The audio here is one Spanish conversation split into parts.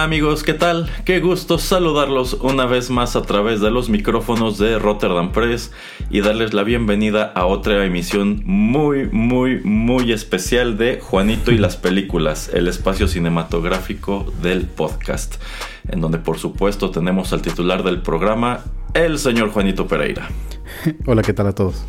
Hola amigos, ¿qué tal? Qué gusto saludarlos una vez más a través de los micrófonos de Rotterdam Press y darles la bienvenida a otra emisión muy, muy, muy especial de Juanito y las películas, el espacio cinematográfico del podcast, en donde por supuesto tenemos al titular del programa, el señor Juanito Pereira. Hola, ¿qué tal a todos?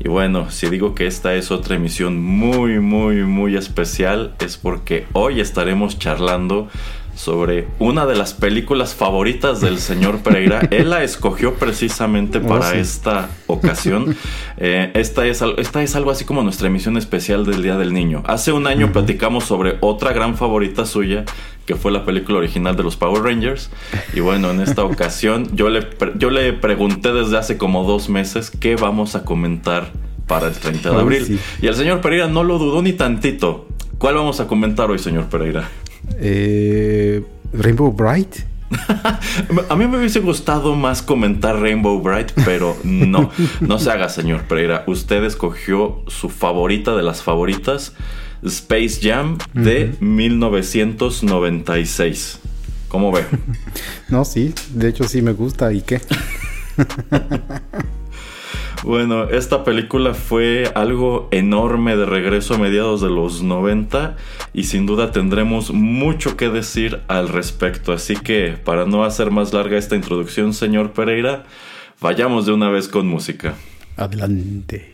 Y bueno, si digo que esta es otra emisión muy, muy, muy especial, es porque hoy estaremos charlando sobre una de las películas favoritas del señor Pereira. Él la escogió precisamente oh, para esta ocasión. Eh, esta, es, esta es algo así como nuestra emisión especial del Día del Niño. Hace un año platicamos sobre otra gran favorita suya, que fue la película original de los Power Rangers. Y bueno, en esta ocasión yo le, yo le pregunté desde hace como dos meses qué vamos a comentar para el 30 de abril. Y el señor Pereira no lo dudó ni tantito. ¿Cuál vamos a comentar hoy, señor Pereira? Eh, Rainbow Bright. A mí me hubiese gustado más comentar Rainbow Bright, pero no, no se haga, señor Pereira. Usted escogió su favorita de las favoritas, Space Jam de 1996. ¿Cómo ve? No, sí, de hecho sí me gusta. ¿Y qué? Bueno, esta película fue algo enorme de regreso a mediados de los 90 y sin duda tendremos mucho que decir al respecto. Así que para no hacer más larga esta introducción, señor Pereira, vayamos de una vez con música. Adelante.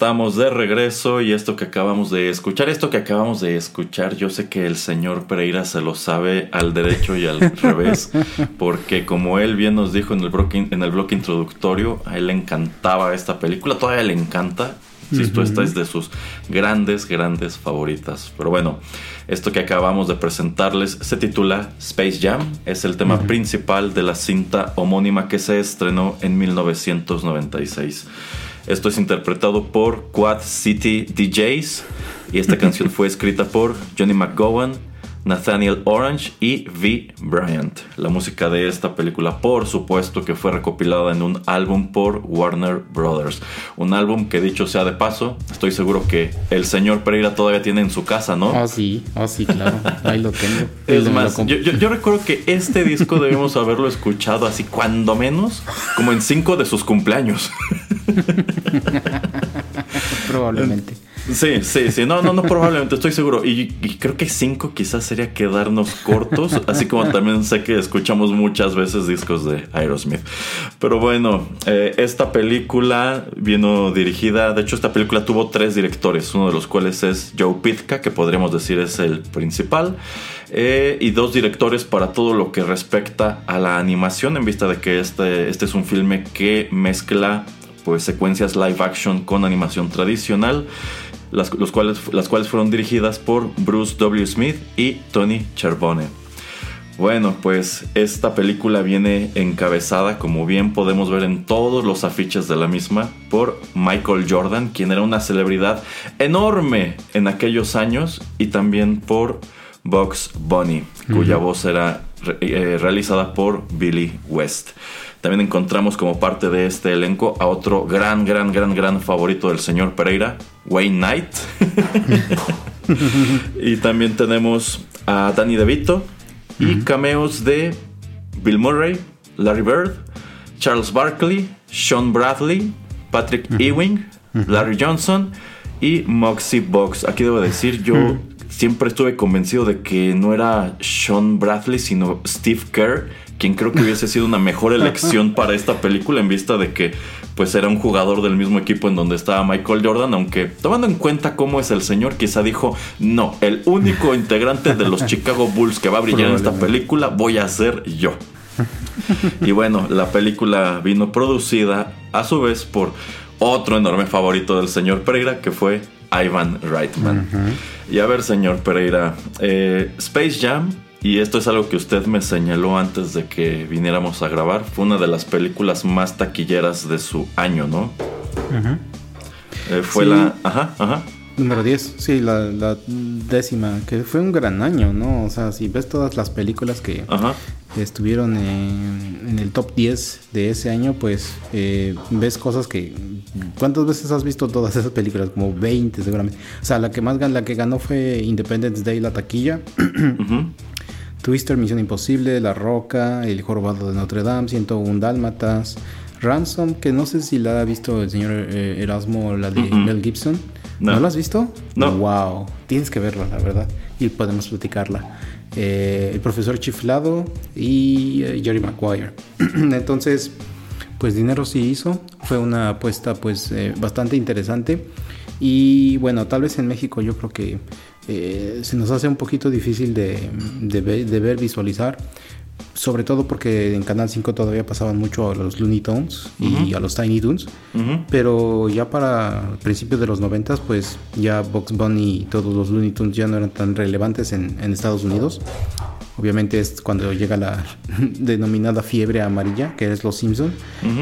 Estamos de regreso y esto que acabamos de escuchar, esto que acabamos de escuchar, yo sé que el señor Pereira se lo sabe al derecho y al revés, porque como él bien nos dijo en el, bloque, en el bloque introductorio, a él le encantaba esta película, todavía le encanta, si esto esta es de sus grandes, grandes favoritas. Pero bueno, esto que acabamos de presentarles se titula Space Jam. Es el tema principal de la cinta homónima que se estrenó en 1996. Esto es interpretado por Quad City DJs y esta canción fue escrita por Johnny McGowan, Nathaniel Orange y V. Bryant. La música de esta película, por supuesto, que fue recopilada en un álbum por Warner Brothers. Un álbum que, dicho sea de paso, estoy seguro que el señor Pereira todavía tiene en su casa, ¿no? Ah, sí, ah, sí, claro. Ahí lo tengo. Es más, yo, yo, recuerdo que este disco debemos haberlo escuchado así, cuando menos, como en cinco de sus cumpleaños. Probablemente. Sí, sí, sí. No, no, no, probablemente, estoy seguro. Y, creo que cinco quizás sería quedarnos cortos, así como también sé que escuchamos muchas veces discos de Aerosmith. Pero bueno, eh, esta película vino dirigida, de hecho esta película tuvo tres directores, uno de los cuales es Joe Pitka, que podríamos decir es el principal, eh, y dos directores para todo lo que respecta a la animación, en vista de que este, este es un filme que mezcla pues secuencias live action con animación tradicional las, los cuales, las cuales fueron dirigidas por Bruce W. Smith y Tony Cherbone. Bueno, pues esta película viene encabezada, como bien podemos ver en todos los afiches de la misma, por Michael Jordan, quien era una celebridad enorme en aquellos años, y también por Bugs Bunny, cuya voz era eh, realizada por Billy West. También encontramos como parte de este elenco a otro gran, gran, gran, gran favorito del señor Pereira, Wayne Knight. y también tenemos a Danny DeVito y cameos de Bill Murray, Larry Bird, Charles Barkley, Sean Bradley, Patrick Ewing, Larry Johnson y Moxie Box. Aquí debo decir, yo siempre estuve convencido de que no era Sean Bradley, sino Steve Kerr quien creo que hubiese sido una mejor elección para esta película en vista de que pues era un jugador del mismo equipo en donde estaba Michael Jordan, aunque tomando en cuenta cómo es el señor, quizá dijo, no, el único integrante de los Chicago Bulls que va a brillar en esta película voy a ser yo. Y bueno, la película vino producida a su vez por otro enorme favorito del señor Pereira, que fue Ivan Reitman. Y a ver, señor Pereira, eh, Space Jam y esto es algo que usted me señaló antes de que viniéramos a grabar. Fue una de las películas más taquilleras de su año, ¿no? Eh, fue la... Ajá, ajá. Número 10, sí, la, décima, que fue un gran año, ¿no? O sea, si ves todas las películas que estuvieron en, el top 10 de ese año, pues eh, ves cosas que... ¿Cuántas veces has visto todas esas películas? Como 20 seguramente. O sea, la que más la que ganó fue Independence Day, la taquilla. Twister, Misión Imposible, La Roca, El Jorobado de Notre Dame, 101 Dálmatas, Ransom, que no sé si la ha visto el señor eh, Erasmo, la de Mel Gibson. No. la has visto? No. Wow, tienes que verla, la verdad. Y podemos platicarla. Eh, el profesor Chiflado y eh, Jerry Maguire. Entonces, pues dinero sí hizo. Fue una apuesta pues bastante interesante. Y bueno, tal vez en México yo creo que eh, se nos hace un poquito difícil de, ver, visualizar. Sobre todo porque en Canal 5 todavía pasaban mucho a los Looney Tunes y a los Tiny Toons. Pero ya para principios de los 90 pues ya Box Bunny y todos los Looney Tunes ya no eran tan relevantes en, Estados Unidos. Obviamente es cuando llega la denominada fiebre amarilla, que es Los Simpson,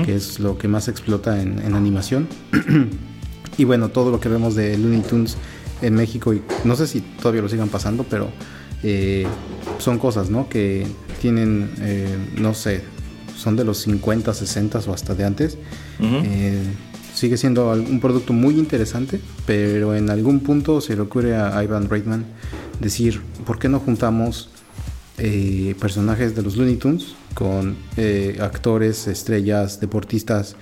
que es lo que más explota en, en animación. y bueno, todo lo que vemos de Looney Tunes en México y no sé si todavía lo sigan pasando, pero eh, son cosas, ¿no? Que tienen, eh, no sé, son de los 50, 60 o hasta de antes. Eh, sigue siendo un producto muy interesante, pero en algún punto se le ocurre a Ivan Reitman decir, ¿por qué no juntamos personajes de los Looney Tunes con actores, estrellas, deportistas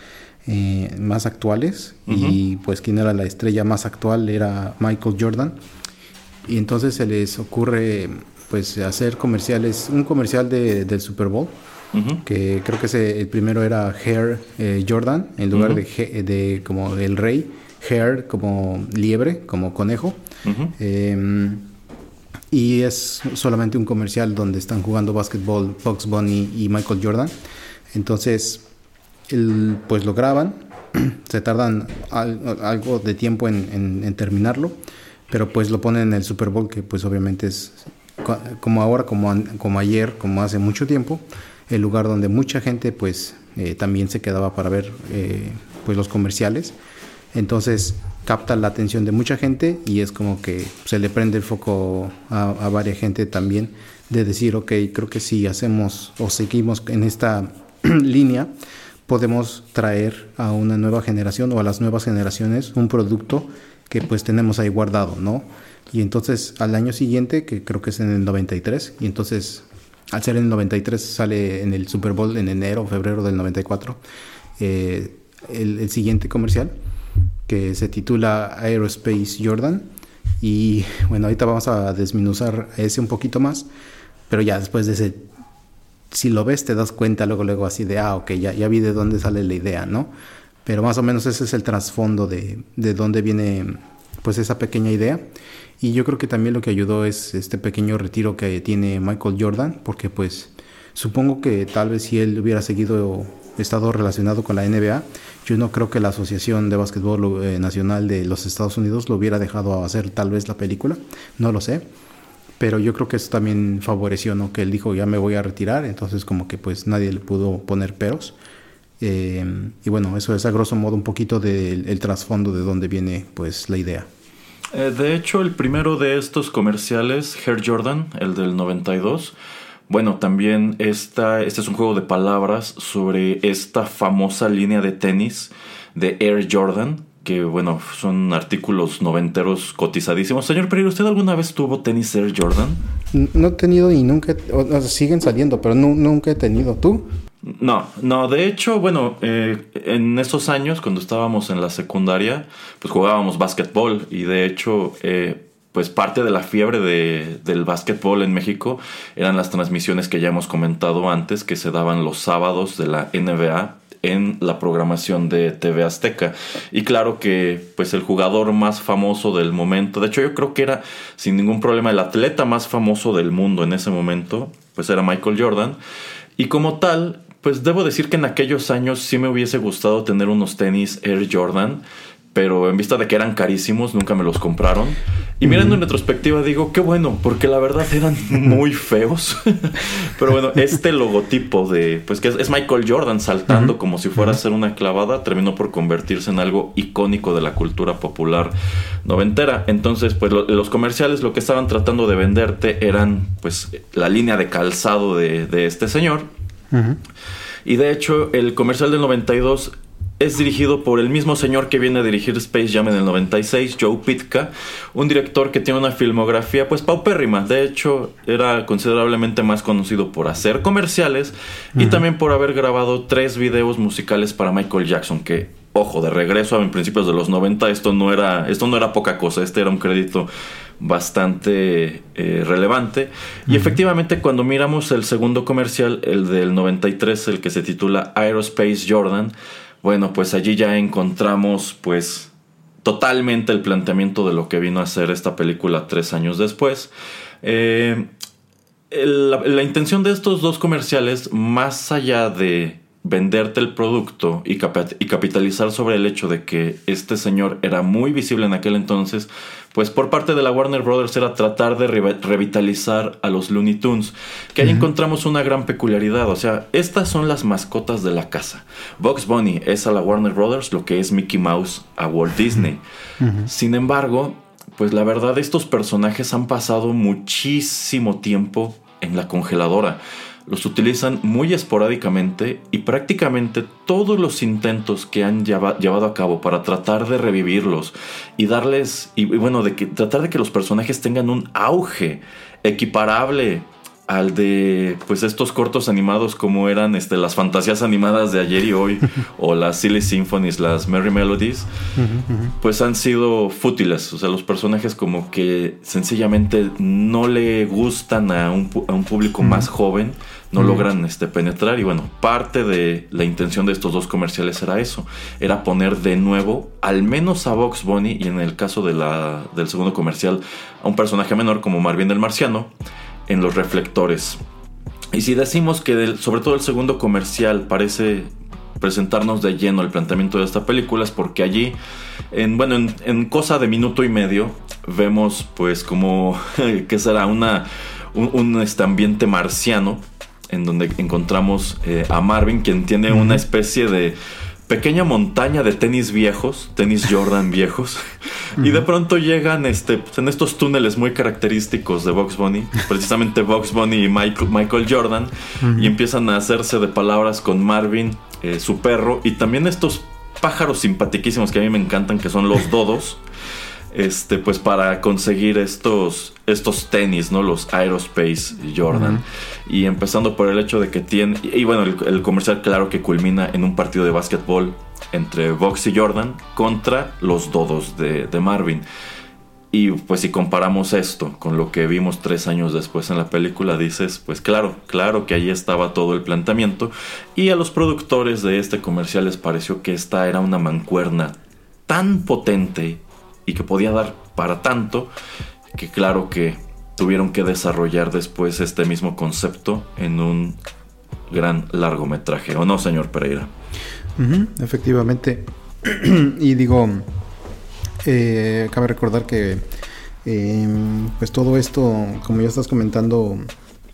eh, más actuales. Y pues quien era la estrella más actual era Michael Jordan. Y entonces se les ocurre pues hacer comerciales un comercial de, del Super Bowl que creo que el primero era Hair eh, Jordan en lugar de, de como el rey hare como liebre, como conejo. Em, y es solamente un comercial donde están jugando básquetbol Bugs Bunny y Michael Jordan. Entonces, pues lo graban, se tardan algo de tiempo en, terminarlo, pero pues lo ponen en el Super Bowl, que pues obviamente es como ahora, como, como ayer, como hace mucho tiempo, el lugar donde mucha gente pues eh, también se quedaba para ver eh, pues los comerciales. Entonces capta la atención de mucha gente y es como que se le prende el foco a, a varias gente también de decir, ok, creo que si hacemos o seguimos en esta línea, podemos traer a una nueva generación o a las nuevas generaciones un producto que pues tenemos ahí guardado, ¿no? Y entonces al año siguiente, que creo que es en el 93, y entonces al ser en el 93 sale en el Super Bowl en enero o febrero del 94, eh, el, el, siguiente comercial que se titula Aerospace Jordan. Y bueno, ahorita vamos a desminuzar ese un poquito más, pero ya después de ese si lo ves te das cuenta luego, luego así de, ah, ok, ya, ya vi de dónde sale la idea, ¿no? Pero más o menos ese es el trasfondo de, de dónde viene pues esa pequeña idea. Y yo creo que también lo que ayudó es este pequeño retiro que tiene Michael Jordan, porque pues supongo que tal vez si él hubiera seguido estado relacionado con la NBA, yo no creo que la Asociación de Básquetbol eh, Nacional de los Estados Unidos lo hubiera dejado hacer tal vez la película, no lo sé pero yo creo que eso también favoreció, ¿no? Que él dijo, ya me voy a retirar, entonces como que pues nadie le pudo poner peros. Eh, y bueno, eso es a grosso modo un poquito del trasfondo de dónde viene pues la idea. Eh, de hecho, el primero de estos comerciales, Air Jordan, el del 92, bueno, también esta, este es un juego de palabras sobre esta famosa línea de tenis de Air Jordan, que bueno, son artículos noventeros cotizadísimos. Señor Pereira, ¿usted alguna vez tuvo tenis Air Jordan? No he tenido y nunca, o, siguen saliendo, pero nunca he tenido. ¿Tú? No, no, de hecho, bueno, eh, en esos años, cuando estábamos en la secundaria, pues jugábamos básquetbol y de hecho, eh, pues parte de la fiebre de, del básquetbol en México eran las transmisiones que ya hemos comentado antes, que se daban los sábados de la NBA en la programación de TV Azteca. Y claro que pues el jugador más famoso del momento, de hecho yo creo que era sin ningún problema el atleta más famoso del mundo en ese momento, pues era Michael Jordan. Y como tal, pues debo decir que en aquellos años sí me hubiese gustado tener unos tenis Air Jordan pero en vista de que eran carísimos, nunca me los compraron. Y mirando en retrospectiva digo, qué bueno, porque la verdad eran muy feos. pero bueno, este logotipo de, pues que es, Michael Jordan saltando como si fuera a ser una clavada, terminó por convertirse en algo icónico de la cultura popular noventera. Entonces, pues los comerciales lo que estaban tratando de venderte eran, pues, la línea de calzado de, de este señor. Y de hecho, el comercial del 92 es dirigido por el mismo señor que viene a dirigir Space Jam en el 96, Joe Pitka, un director que tiene una filmografía pues paupérrima. De hecho, era considerablemente más conocido por hacer comerciales y también por haber grabado tres videos musicales para Michael Jackson, que ojo, de regreso a principios de los 90 esto no era esto no era poca cosa, este era un crédito bastante eh, relevante. Y efectivamente, cuando miramos el segundo comercial, el del 93, el que se titula Aerospace Jordan, bueno, pues allí ya encontramos pues totalmente el planteamiento de lo que vino a ser esta película tres años después. Eh, la, intención de estos dos comerciales, más allá de venderte el producto y, capitalizar sobre el hecho de que este señor era muy visible en aquel entonces, pues por parte de la Warner Brothers era tratar de revitalizar a los Looney Tunes, que ahí encontramos una gran peculiaridad, o sea, estas son las mascotas de la casa. Bugs Bunny es a la Warner Brothers lo que es Mickey Mouse a Walt Disney. Sin embargo, pues la verdad estos personajes han pasado muchísimo tiempo en la congeladora los utilizan muy esporádicamente y prácticamente todos los intentos que han llevado a cabo para tratar de revivirlos y darles, y bueno, de que, tratar de que los personajes tengan un auge equiparable al de pues estos cortos animados como eran este, las fantasías animadas de ayer y hoy o las Silly Symphonies, las Merry Melodies, pues han sido fútiles. O sea, los personajes como que sencillamente no le gustan a un, a un público más joven, no logran este, penetrar y bueno, parte de la intención de estos dos comerciales era eso, era poner de nuevo al menos a Box Bunny y en el caso de la, del segundo comercial a un personaje menor como Marvin el Marciano en los reflectores. Y si decimos que sobre todo el segundo comercial parece presentarnos de lleno el planteamiento de esta película es porque allí, en, bueno, en, cosa de minuto y medio, vemos pues como que será una, un, este ambiente marciano en donde encontramos eh, a Marvin, quien tiene una especie de pequeña montaña de tenis viejos, tenis Jordan viejos, y de pronto llegan este, pues, en estos túneles muy característicos de Box Bunny, precisamente Box Bunny y Michael, Michael Jordan, y empiezan a hacerse de palabras con Marvin, eh, su perro, y también estos pájaros simpaticísimos que a mí me encantan, que son los dodos. Este, pues para conseguir estos, estos tenis, ¿no? Los Aerospace Jordan. Y empezando por el hecho de que tiene, y, bueno, el, comercial claro que culmina en un partido de básquetbol entre Box y Jordan contra los Dodos de, de Marvin. Y pues si comparamos esto con lo que vimos tres años después en la película, dices, pues claro, claro que ahí estaba todo el planteamiento. Y a los productores de este comercial les pareció que esta era una mancuerna tan potente y que podía dar para tanto que claro que tuvieron que desarrollar después este mismo concepto en un gran largometraje, ¿o no, señor Pereira? efectivamente. y digo, eh, cabe recordar que em, pues todo esto, como ya estás comentando,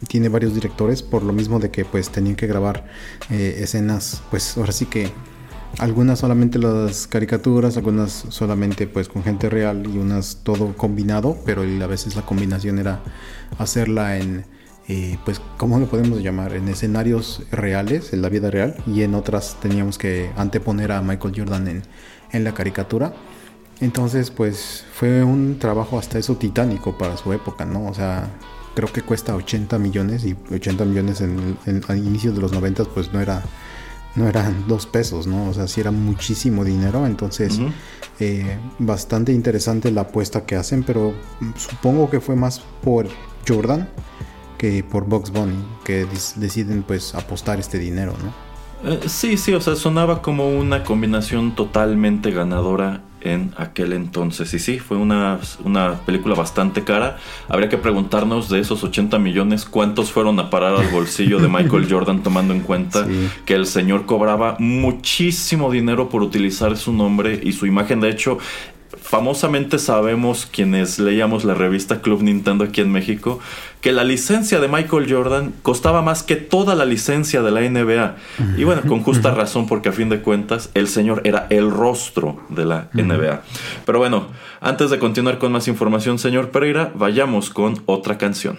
tiene varios directores por lo mismo de que pues tenían que grabar eh, escenas, pues ahora sí que algunas solamente las caricaturas, algunas solamente pues con gente real y unas todo combinado, pero a veces la combinación era hacerla en, eh, pues, ¿cómo lo podemos llamar? En escenarios reales, en la vida real, y en otras teníamos que anteponer a Michael Jordan en, en la caricatura. Entonces, pues fue un trabajo hasta eso titánico para su época, ¿no? O sea, creo que cuesta 80 millones y 80 millones en, en, a inicios de los 90 pues no era no eran dos pesos, ¿no? O sea, sí era muchísimo dinero, entonces eh, bastante interesante la apuesta que hacen, pero supongo que fue más por Jordan que por Box Bunny, que deciden pues apostar este dinero, ¿no? Eh, sí, sí, o sea, sonaba como una combinación totalmente ganadora en aquel entonces. Y sí, fue una, una, película bastante cara. Habría que preguntarnos de esos 80 millones cuántos fueron a parar al bolsillo de Michael Jordan tomando en cuenta que el señor cobraba muchísimo dinero por utilizar su nombre y su imagen. De hecho, famosamente sabemos quienes leíamos la revista Club Nintendo aquí en México que la licencia de Michael Jordan costaba más que toda la licencia de la NBA. Y bueno, con justa razón porque a fin de cuentas el señor era el rostro de la NBA. Pero bueno, antes de continuar con más información, señor Pereira, vayamos con otra canción.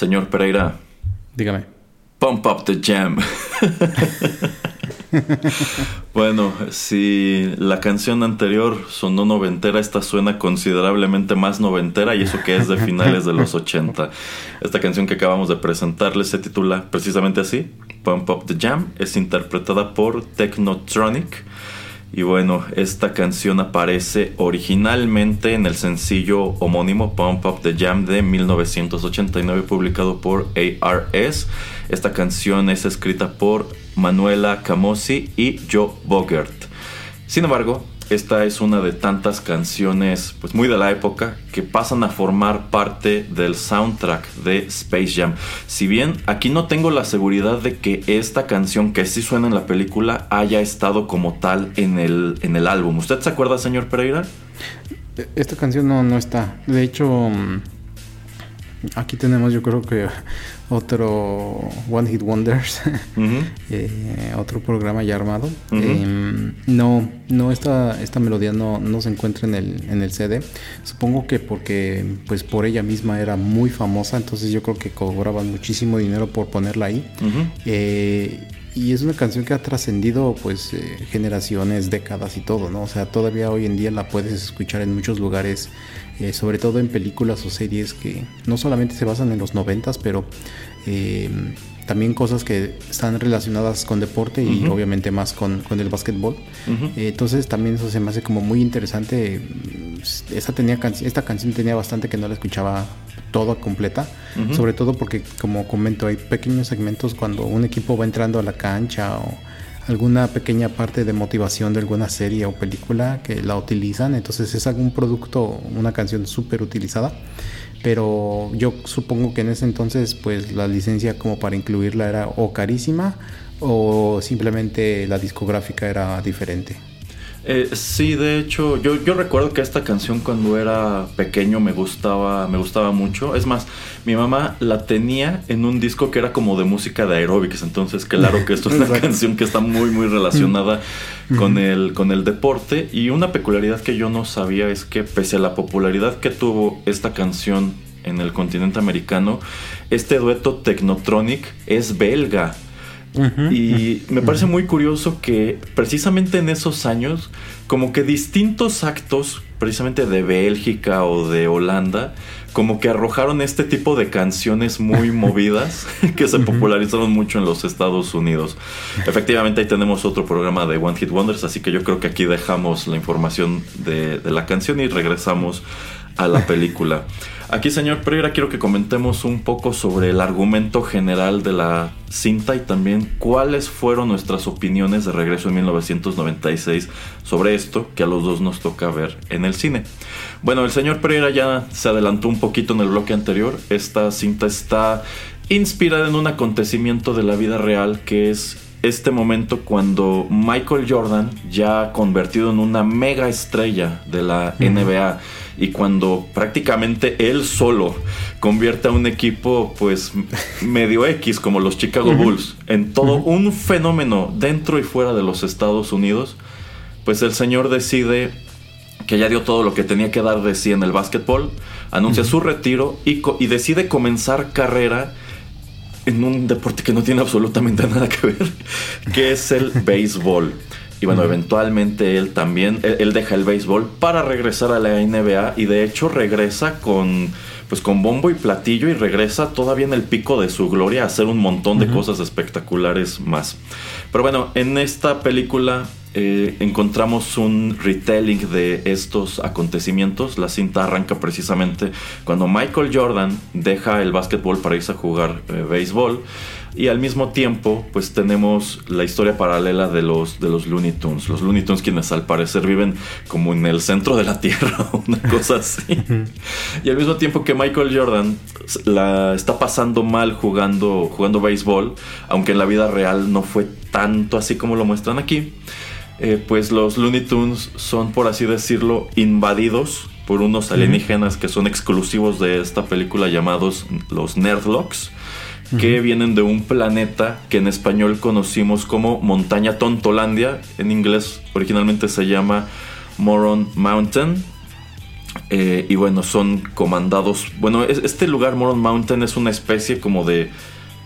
Señor Pereira. Dígame. Pump up the jam. bueno, si la canción anterior sonó noventera, esta suena considerablemente más noventera y eso que es de finales de los 80. Esta canción que acabamos de presentarles se titula precisamente así, Pump Up the Jam, es interpretada por Technotronic. Y bueno, esta canción aparece originalmente en el sencillo homónimo Pump Up the Jam de 1989 publicado por ARS. Esta canción es escrita por Manuela Camosi y Joe Bogert. Sin embargo, esta es una de tantas canciones pues muy de la época que pasan a formar parte del soundtrack de Space Jam. Si bien aquí no tengo la seguridad de que esta canción que sí suena en la película haya estado como tal en el, en el álbum. ¿Usted se acuerda, señor Pereira? Esta canción no, no está. De hecho, mm, aquí tenemos yo creo que otro One Hit Wonders, eh, otro programa ya armado. Em, no, no esta, esta melodía no, no, se encuentra en el, en el CD. Supongo que porque pues por ella misma era muy famosa, entonces yo creo que cobraban muchísimo dinero por ponerla ahí. Eh, y es una canción que ha trascendido pues eh, generaciones, décadas y todo, ¿no? O sea, todavía hoy en día la puedes escuchar en muchos lugares eh, sobre todo en películas o series que no solamente se basan en los noventas, pero eh, también cosas que están relacionadas con deporte y obviamente más con, el básquetbol. Eh, entonces también eso se me hace como muy interesante. Esta, tenía esta canción tenía bastante que no la escuchaba toda completa, sobre todo porque como comento hay pequeños segmentos cuando un equipo va entrando a la cancha o alguna pequeña parte de motivación de alguna serie o película que la utilizan. Entonces es algún producto, una canción súper utilizada. Pero yo supongo que en ese entonces pues la licencia como para incluirla era o carísima o simplemente la discográfica era diferente. Eh, sí, de hecho, yo, yo recuerdo que esta canción cuando era pequeño me gustaba, me gustaba mucho. Es más, mi mamá la tenía en un disco que era como de música de aeróbics. Entonces, claro que esto es una canción que está muy, muy relacionada con el, con el deporte. Y una peculiaridad que yo no sabía es que pese a la popularidad que tuvo esta canción en el continente americano, este dueto Technotronic es belga y me parece muy curioso que precisamente en esos años, como que distintos actos, precisamente de Bélgica o de Holanda, como que arrojaron este tipo de canciones muy movidas que se popularizaron mucho en los Estados Unidos. Efectivamente ahí tenemos otro programa de One Hit Wonders, así que yo creo que aquí dejamos la información de, de la canción y regresamos a la película. Aquí, señor Pereira, quiero que comentemos un poco sobre el argumento general de la cinta y también cuáles fueron nuestras opiniones de regreso en 1996 sobre esto que a los dos nos toca ver en el cine. Bueno, el señor Pereira ya se adelantó un poquito en el bloque anterior. Esta cinta está inspirada en un acontecimiento de la vida real que es este momento cuando Michael Jordan, ya convertido en una mega estrella de la NBA, y cuando prácticamente él solo convierte a un equipo pues medio X como los Chicago Bulls en todo un fenómeno dentro y fuera de los Estados Unidos, pues el señor decide que ya dio todo lo que tenía que dar de sí en el básquetbol, anuncia su retiro y, y decide comenzar carrera en un deporte que no tiene absolutamente nada que ver, que es el béisbol. Y bueno, eventualmente él también, él, deja el béisbol para regresar a la NBA y de hecho regresa con, pues con bombo y platillo y regresa todavía en el pico de su gloria a hacer un montón de cosas espectaculares más. Pero bueno, en esta película eh, encontramos un retelling de estos acontecimientos. La cinta arranca precisamente cuando Michael Jordan deja el básquetbol para irse a jugar eh, béisbol. Y al mismo tiempo, pues tenemos la historia paralela de los, de los Looney Tunes. Los Looney Tunes quienes al parecer viven como en el centro de la Tierra, una cosa así. y al mismo tiempo que Michael Jordan la está pasando mal jugando, jugando béisbol, aunque en la vida real no fue tanto así como lo muestran aquí, eh, pues los Looney Tunes son, por así decirlo, invadidos por unos alienígenas que son exclusivos de esta película llamados los Nerdlocks que vienen de un planeta que en español conocimos como Montaña Tontolandia. En inglés originalmente se llama Moron Mountain. Eh, y bueno, son comandados. Bueno, este lugar, Moron Mountain, es una especie como de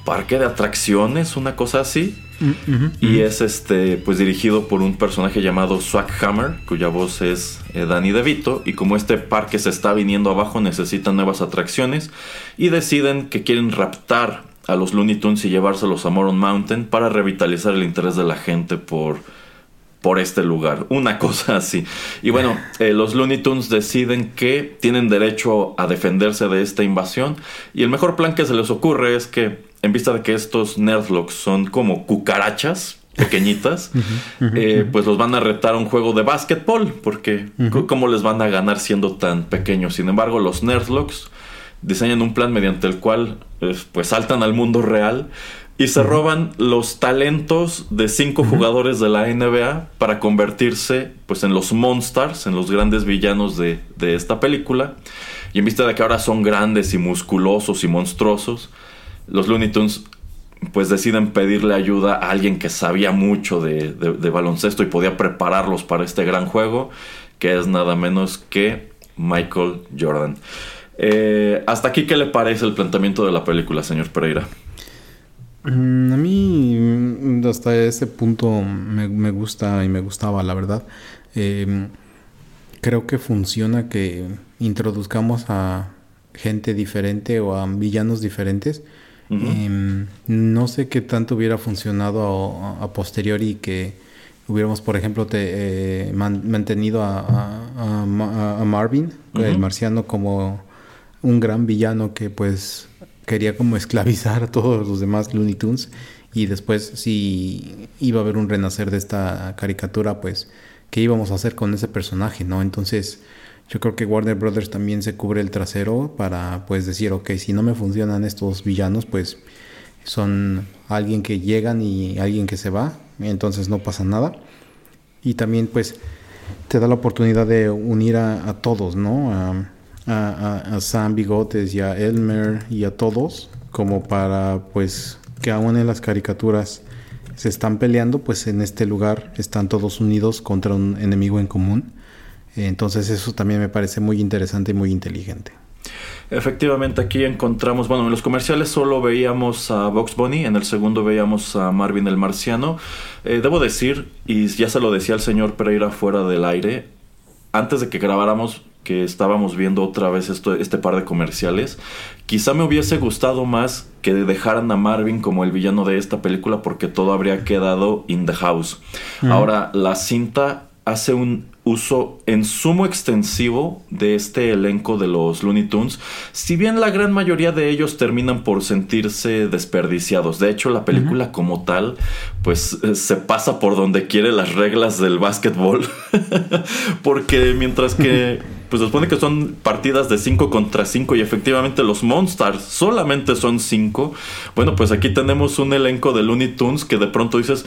parque de atracciones, una cosa así. Mm, y es este, pues dirigido por un personaje llamado Swag Hammer, cuya voz es eh, Danny DeVito. Y como este parque se está viniendo abajo, necesitan nuevas atracciones. Y deciden que quieren raptar a los Looney Tunes y llevárselos a Moron Mountain para revitalizar el interés de la gente por por este lugar, una cosa así. Y bueno, eh, los Looney Tunes deciden que tienen derecho a defenderse de esta invasión y el mejor plan que se les ocurre es que en vista de que estos Nerdlocks son como cucarachas pequeñitas, eh, pues los van a retar a un juego de básquetbol, porque ¿cómo les van a ganar siendo tan pequeños? Sin embargo, los Nerdlocks diseñan un plan mediante el cual eh, pues saltan al mundo real y se roban los talentos de cinco jugadores de la NBA para convertirse pues en los monsters, en los grandes villanos de, esta película. Y en vista de que ahora son grandes y musculosos y monstruosos, los Looney Tunes pues deciden pedirle ayuda a alguien que sabía mucho de, baloncesto y podía prepararlos para este gran juego, que es nada menos que Michael Jordan. Eh, hasta aquí, ¿qué le parece el planteamiento de la película, señor Pereira? Mm, a mí mm, hasta ese punto me, gusta y me gustaba, la verdad. Em, creo que funciona que introduzcamos a gente diferente o a villanos diferentes. Em, no sé qué tanto hubiera funcionado a, posteriori que hubiéramos, por ejemplo, te, eh, mantenido a, Marvin, el marciano, como un gran villano que pues quería como esclavizar a todos los demás Looney Tunes. Y después si iba a haber un renacer de esta caricatura, pues qué íbamos a hacer con ese personaje, ¿no? Entonces yo creo que Warner Brothers también se cubre el trasero para pues decir, ok, si no me funcionan estos villanos, pues son alguien que llegan y alguien que se va, entonces no pasa nada. Y también pues te da la oportunidad de unir a, todos, ¿no? A, a, Sam Bigotes y a Elmer y a todos como para pues que aún en las caricaturas se están peleando pues en este lugar están todos unidos contra un enemigo en común entonces eso también me parece muy interesante y muy inteligente Efectivamente, aquí encontramos, bueno, en los comerciales solo veíamos a Box Bunny, en el segundo veíamos a Marvin el Marciano. Eh, debo decir, y ya se lo decía el señor Pereira fuera del aire, antes de que grabáramos que estábamos viendo otra vez esto, este par de comerciales, quizá me hubiese gustado más que dejaran a Marvin como el villano de esta película porque todo habría quedado in the house. Ahora, la cinta hace un uso en sumo extensivo de este elenco de los Looney Tunes, si bien la gran mayoría de ellos terminan por sentirse desperdiciados. De hecho, la película como tal, pues eh, se pasa por donde quiere las reglas del básquetbol, porque mientras que pues se supone que son partidas de 5 contra 5 y efectivamente los Monsters solamente son 5. Bueno, pues aquí tenemos un elenco de Looney Tunes que de pronto dices,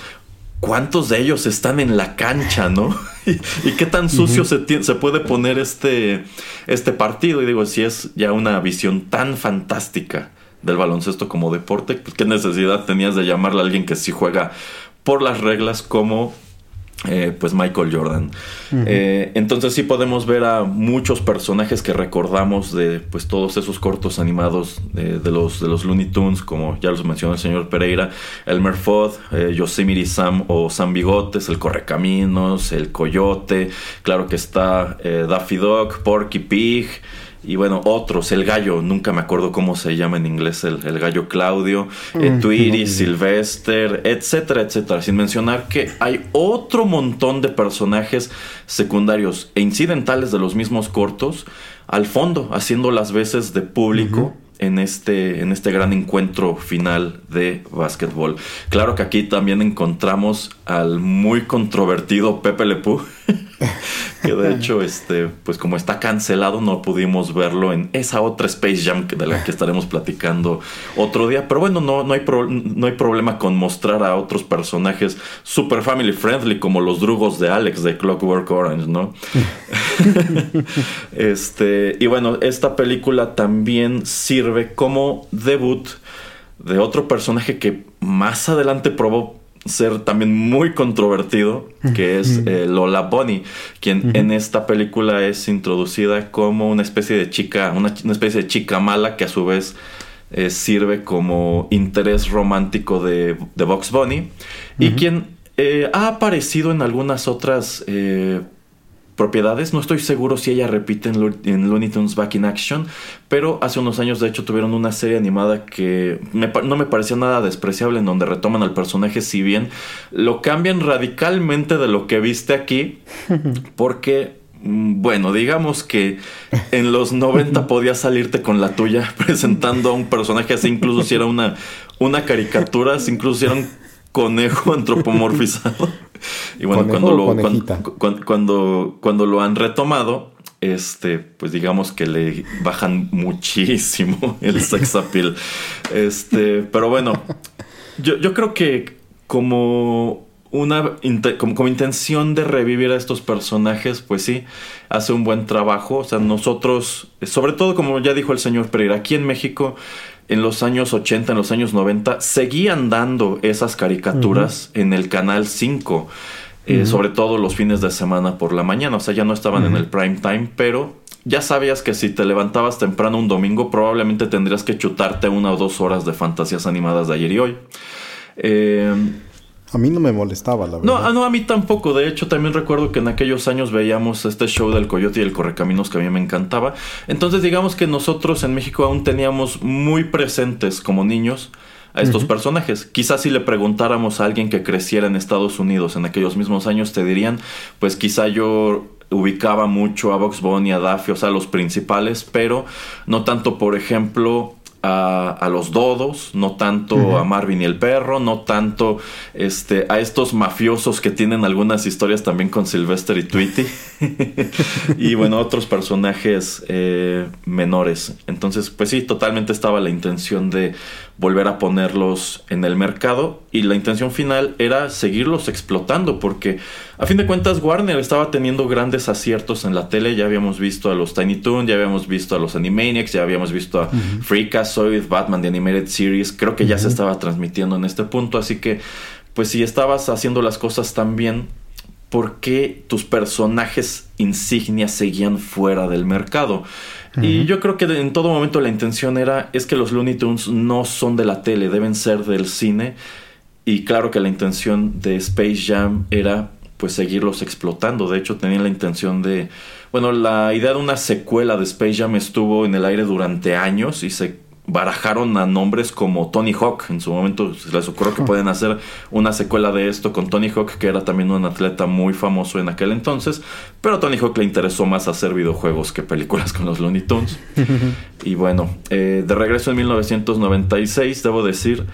cuántos de ellos están en la cancha, ¿no? y, qué tan sucio se, se, puede poner este, este partido. Y digo, si es ya una visión tan fantástica del baloncesto como deporte, pues qué necesidad tenías de llamarle a alguien que sí juega por las reglas como eh, pues Michael Jordan. Eh, entonces sí podemos ver a muchos personajes que recordamos de pues todos esos cortos animados de, los, de los Looney Tunes, como ya los mencionó el señor Pereira, Elmer Fudd, eh, Yosemite Sam o Sam Bigotes, el Correcaminos, el Coyote, claro que está Daffy Dog, Porky Pig, y bueno, otros, el gallo, nunca me acuerdo cómo se llama en inglés el, gallo Claudio, mm, Tweety, Sylvester, etcétera, etcétera. Sin mencionar que hay otro montón de personajes secundarios e incidentales de los mismos cortos al fondo, haciendo las veces de público. En este, en este gran encuentro final de básquetbol. Claro que aquí también encontramos al muy controvertido Pepe Le que de hecho, este, pues como está cancelado, no pudimos verlo en esa otra Space Jam de la que estaremos platicando otro día. Pero bueno, no, no, hay, no hay problema con mostrar a otros personajes super family friendly, como los drugos de Alex de Clockwork Orange, ¿no? este, y bueno, esta película también sirve como debut de otro personaje que más adelante probó ser también muy controvertido, que es eh, Lola Bunny, quien en esta película es introducida como una especie de chica, una, especie de chica mala que a su vez eh, sirve como interés romántico de, de Box Bunny, y quien eh, ha aparecido en algunas otras propiedades. No estoy seguro si ella repite en, Looney Tunes Back in Action, pero hace unos años de hecho tuvieron una serie animada que no me pareció nada despreciable en donde retoman al personaje, si bien lo cambian radicalmente de lo que viste aquí, porque mm, bueno, digamos que en los 90 podías salirte con la tuya presentando a un personaje así, incluso si era una, una caricatura, incluso si era un conejo antropomorfizado. Y bueno, cuando lo, cuando, cuando, lo han retomado, este, pues digamos que le bajan muchísimo el sex appeal. Este, pero bueno, yo, yo creo que como una como, intención de revivir a estos personajes, pues sí, hace un buen trabajo. O sea, nosotros, sobre todo como ya dijo el señor Pereira, aquí en México en los años 80, en los años 90, seguían dando esas caricaturas en el canal 5, eh, sobre todo los fines de semana por la mañana, o sea, ya no estaban en el prime time, pero ya sabías que si te levantabas temprano un domingo, probablemente tendrías que chutarte una o dos horas de fantasías animadas de ayer y hoy. Eh, a mí no me molestaba, la verdad. No, ah, no, a mí tampoco. De hecho, también recuerdo que en aquellos años veíamos este show del Coyote y el Correcaminos que a mí me encantaba. Entonces, digamos que nosotros en México aún teníamos muy presentes como niños a estos personajes. Quizás si le preguntáramos a alguien que creciera en Estados Unidos en aquellos mismos años, te dirían, pues quizá yo ubicaba mucho a Box Bunny, a Daffy, o sea, los principales, pero no tanto, por ejemplo, a, los dodos, no tanto a Marvin y el perro, no tanto este, a estos mafiosos que tienen algunas historias también con Sylvester y Tweety. y bueno, otros personajes eh, menores. Entonces, pues sí, totalmente estaba la intención de volver a ponerlos en el mercado y la intención final era seguirlos explotando porque a fin de cuentas Warner estaba teniendo grandes aciertos en la tele, ya habíamos visto a los Tiny Toon, ya habíamos visto a los Animaniacs, ya habíamos visto a uh Batman The Animated Series, creo que ya se estaba transmitiendo en este punto, así que pues si estabas haciendo las cosas tan bien, ¿por qué tus personajes insignias seguían fuera del mercado? Y yo creo que en todo momento la intención era, es que los Looney Tunes no son de la tele, deben ser del cine. Y claro que la intención de Space Jam era pues seguirlos explotando. De hecho, tenían la intención de... Bueno, la idea de una secuela de Space Jam estuvo en el aire durante años y se barajaron a nombres como Tony Hawk. En su momento se les ocurrió que pueden hacer una secuela de esto con Tony Hawk, que era también un atleta muy famoso en aquel entonces. Pero a Tony Hawk le interesó más hacer videojuegos que películas con los Looney Tunes. y bueno, eh, de regreso en 1996, debo decir.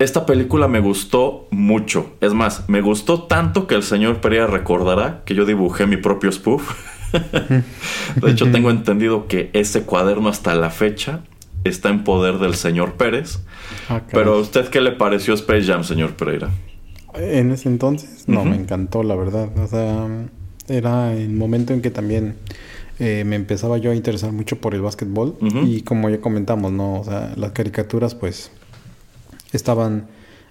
Esta película me gustó mucho. Es más, me gustó tanto que el señor Pereira recordará que yo dibujé mi propio spoof. de hecho, tengo entendido que ese cuaderno hasta la fecha está en poder del señor Pérez. Ah, pero a usted qué le pareció Space Jam, señor Pereira? En ese entonces, no, me encantó, la verdad. O sea, era el momento en que también eh, me empezaba yo a interesar mucho por el básquetbol. Y como ya comentamos, ¿no? O sea, las caricaturas, pues, estaban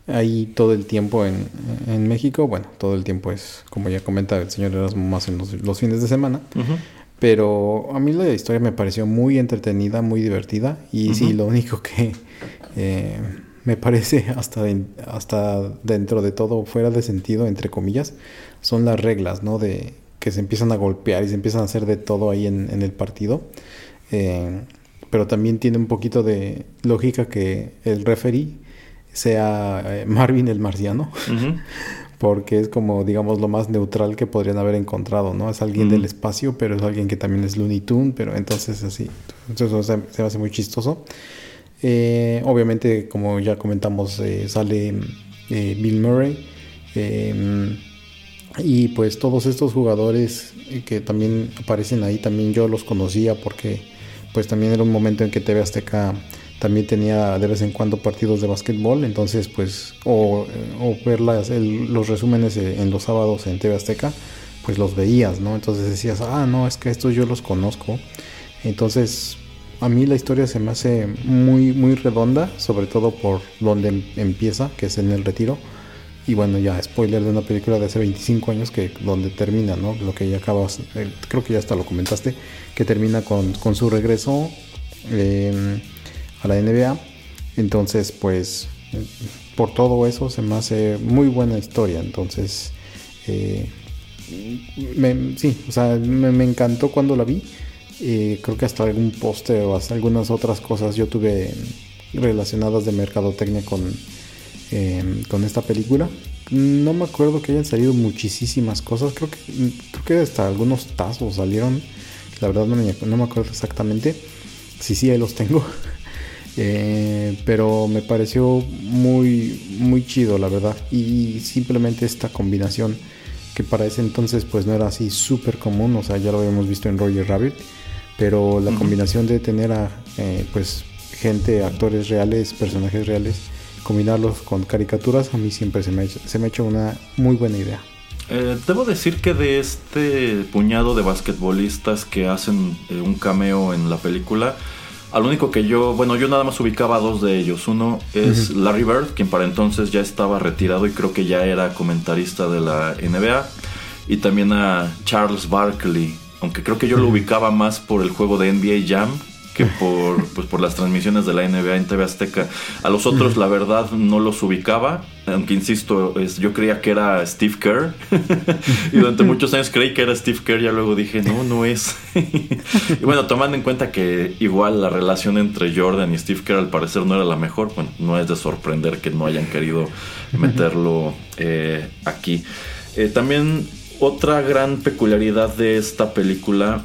ahí todo el tiempo en, en México. Bueno, todo el tiempo es, como ya comenta el señor Erasmo, más en los, fines de semana. Pero a mí la historia me pareció muy entretenida, muy divertida. Y sí, lo único que eh, me parece hasta, hasta dentro de todo fuera de sentido, entre comillas, son las reglas, ¿no? De que se empiezan a golpear y se empiezan a hacer de todo ahí en, el partido. Eh, pero también tiene un poquito de lógica que el referee sea eh, Marvin el marciano porque es como, digamos, lo más neutral que podrían haber encontrado, ¿no? Es alguien del espacio, pero es alguien que también es Looney Tunes, pero entonces así, entonces se, se hace muy chistoso. Eh, obviamente, como ya comentamos, eh, sale eh, Bill Murray. Em, y pues todos estos jugadores que también aparecen ahí, también yo los conocía porque pues también era un momento en que TV Azteca también tenía de vez en cuando partidos de básquetbol, entonces pues, o, ver los resúmenes en los sábados en TV Azteca, pues los veías, ¿no? Entonces decías, ah, no, es que estos yo los conozco. Entonces, a mí la historia se me hace muy, muy redonda, sobre todo por donde em, empieza, que es en el retiro. Y bueno, ya spoiler de una película de hace 25 años que donde termina, ¿no? Lo que ya acabas, eh, creo que ya hasta lo comentaste, que termina con, con su regreso em, a la NBA. Entonces, pues, por todo eso se me hace muy buena historia. Entonces, eh, sí, o sea, me, encantó cuando la vi. Eh, creo que hasta algún poste o hasta algunas otras cosas yo tuve relacionadas de mercadotecnia con, em, con esta película. No me acuerdo que hayan salido muchísimas cosas. Creo que, creo que hasta algunos tazos salieron. La verdad no me, no me acuerdo exactamente. Sí, sí, ahí los tengo. Eh, pero me pareció muy, muy chido, la verdad. Y simplemente esta combinación que para ese entonces pues no era así súper común. O sea, ya lo habíamos visto en Roger Rabbit. Pero la combinación de tener a eh, pues gente, actores reales, personajes reales, combinarlos con caricaturas, a mí siempre se me ha hecho, se me ha hecho una muy buena idea. Eh, debo decir que de este puñado de basquetbolistas que hacen un cameo en la película, al único que yo, bueno, yo nada más ubicaba a dos de ellos. Uno es Larry Bird, quien para entonces ya estaba retirado y creo que ya era comentarista de la NBA. Y también a Charles Barkley, aunque creo que yo lo ubicaba más por el juego de NBA Jam, que por, pues, por las transmisiones de la NBA en TV Azteca. A los otros, la verdad, no los ubicaba, aunque insisto, es, yo creía que era Steve Kerr. y durante muchos años creí que era Steve Kerr, ya luego dije, no, no es. y bueno, tomando en cuenta que igual la relación entre Jordan y Steve Kerr al parecer no era la mejor, bueno, no es de sorprender que no hayan querido meterlo eh, aquí. Eh, también otra gran peculiaridad de esta película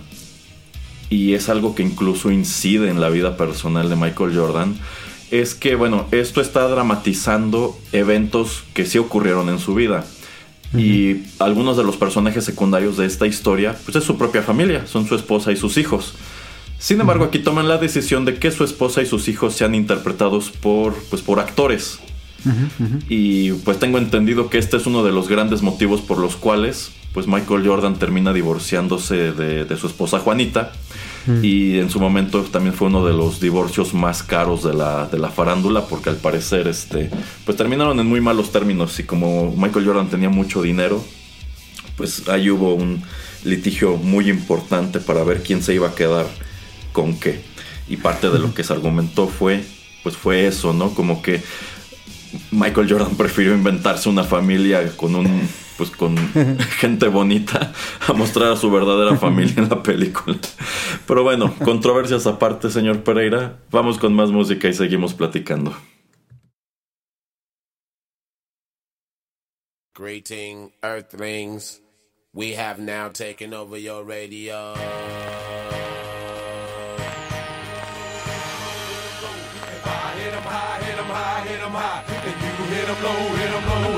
y es algo que incluso incide en la vida personal de Michael Jordan, es que, bueno, esto está dramatizando eventos que sí ocurrieron en su vida. Y algunos de los personajes secundarios de esta historia, pues es su propia familia, son su esposa y sus hijos. Sin embargo, aquí toman la decisión de que su esposa y sus hijos sean interpretados por, pues, por actores. Y pues tengo entendido que este es uno de los grandes motivos por los cuales pues Michael Jordan termina divorciándose de, su esposa Juanita. Mm. Y en su momento también fue uno de los divorcios más caros de la, de la farándula, porque al parecer este, pues terminaron en muy malos términos. Y como Michael Jordan tenía mucho dinero, pues ahí hubo un litigio muy importante para ver quién se iba a quedar con qué. Y parte de lo que se argumentó fue, pues fue eso, ¿no? Como que Michael Jordan prefirió inventarse una familia con un pues con gente bonita a mostrar a su verdadera familia en la película. Pero bueno, controversias aparte, señor Pereira, vamos con más música y seguimos platicando. Greeting Earthlings, we have now taken over your radio.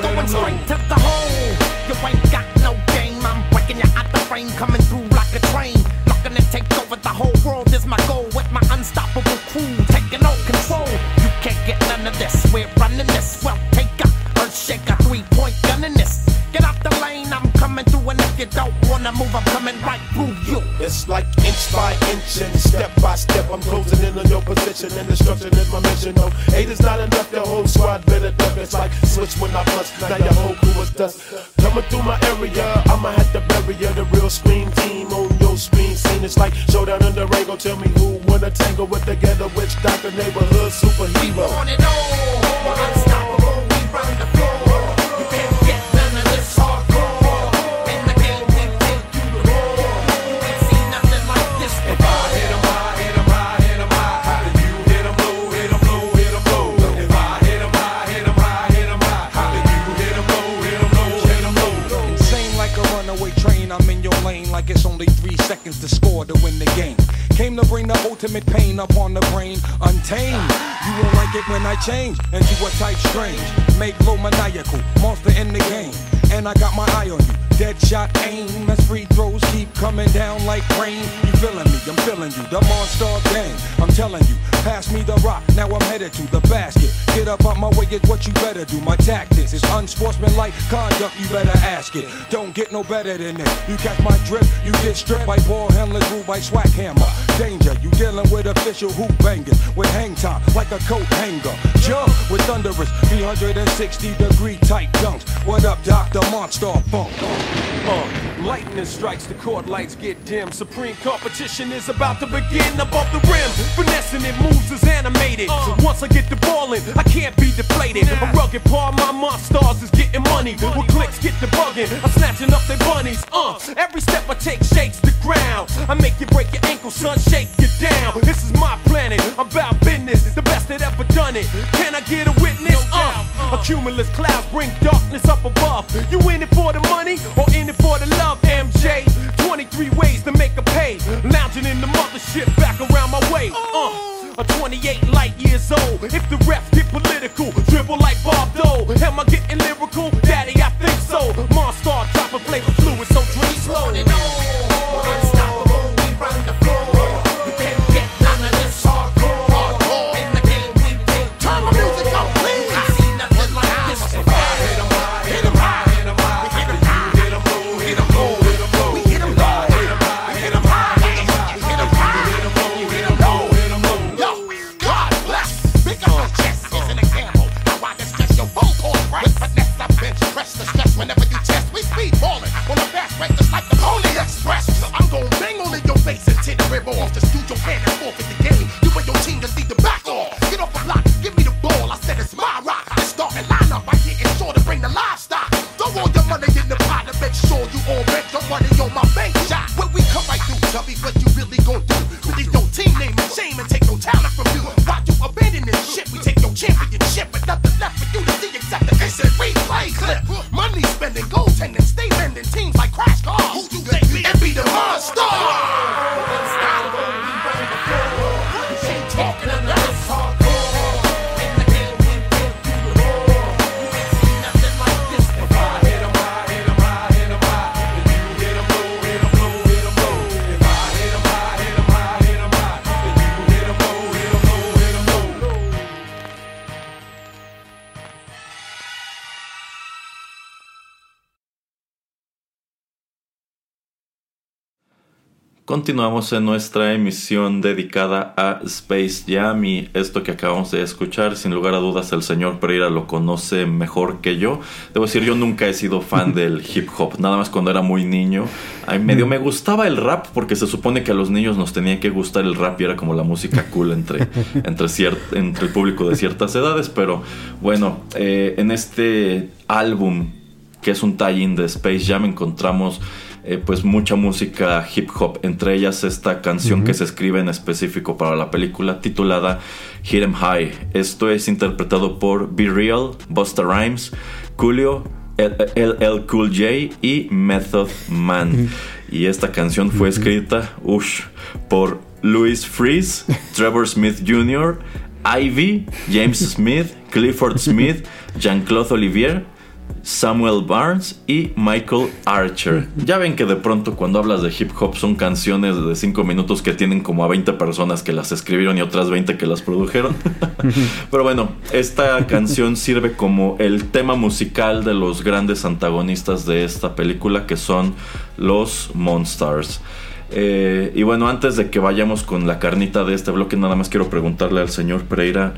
Going straight to the hole. You ain't got no game. I'm breaking you out the frame, coming through like a train. Looking to take over the whole world is my goal. With my unstoppable crew taking all control. You can't get none of this. We're running this. Well, take a earth shaker, three point gun in this. Coming through, and if you don't wanna move, I'm coming right through you. It's like inch by inch and step by step, I'm closing in on your position, and destruction is my mission. No, eight is not enough, the whole squad better duck. It's like switch when I punch, now your whole crew is dust. Coming through my area, I'ma have to bury you. The real scream team on your screen scene. It's like showdown in the Rango. Tell me who wanna tangle with the ghetto witch doctor, neighborhood superhero. On and on, unstoppable, we run the floor. To to win the game. Came to bring the ultimate pain upon the brain, untamed. You won't like it when I change into a type strange. Make low maniacal, monster in the game. And I got my eye on you. Dead shot aim as free throws keep coming down like rain. You feeling me? I'm feeling you. The monster game. I'm telling you. Pass me the rock. Now I'm headed to the basket. Get up out my way is what you better do. My tactics is unsportsmanlike conduct. You better ask it. Don't get no better than this. You catch my drip. You get stripped by ball handlers, ruled by swag hammer. Danger. You dealing with official hoop bangers with hang time like a coat hanger. Jump with thunderous 360 degree tight dunks. What up, Doctor Monster Funk? Uh, lightning strikes, the court lights get dim. Supreme competition is about to begin above the rim. Finessing it moves is animated. So once I get the ball in, I can't be deflated. A rugged part, my monsters is getting money. With clicks get the bugging, I'm snatching up their bunnies. Uh, every step I take shakes the ground. I make you break your ankle, son, shake you down. This is my planet, I'm about business, the best that ever done it. Can I get a witness? Uh, a cumulus clouds bring darkness up above. You in it for the money or in it for the love, MJ? 23 ways to make a pay. Lounging in the mothership back around my way. Uh, a 28 light years old. If the refs get political, dribble like Bob Dole. Am I getting lyrical? Daddy, I think so. Monster, drop a flavor fluid, so drink slow. Unstoppable, we run the Continuamos en nuestra emisión dedicada a Space Jam y esto que acabamos de escuchar, sin lugar a dudas el señor Pereira lo conoce mejor que yo. Debo decir, yo nunca he sido fan del hip hop, nada más cuando era muy niño. Ay, medio me gustaba el rap porque se supone que a los niños nos tenía que gustar el rap y era como la música cool entre, entre, entre el público de ciertas edades, pero bueno, eh, en este álbum que es un tie-in de Space Jam encontramos eh, pues mucha música hip hop, entre ellas esta canción que se escribe en específico para la película titulada Hit 'em High. Esto es interpretado por Be Real, Busta Rhymes, Coolio, LL Cool J y Method Man. Y esta canción fue escrita ush, por Louis Freeze, Trevor Smith Jr., Ivy, James Smith, Clifford Smith, Jean-Claude Olivier, Samuel Barnes y Michael Archer. Ya ven que de pronto cuando hablas de hip hop son canciones de 5 minutos que tienen como a 20 personas que las escribieron y otras 20 que las produjeron. Pero bueno, esta canción sirve como el tema musical de los grandes antagonistas de esta película que son los Monsters. Eh, y bueno, antes de que vayamos con la carnita de este bloque, nada más quiero preguntarle al señor Pereira,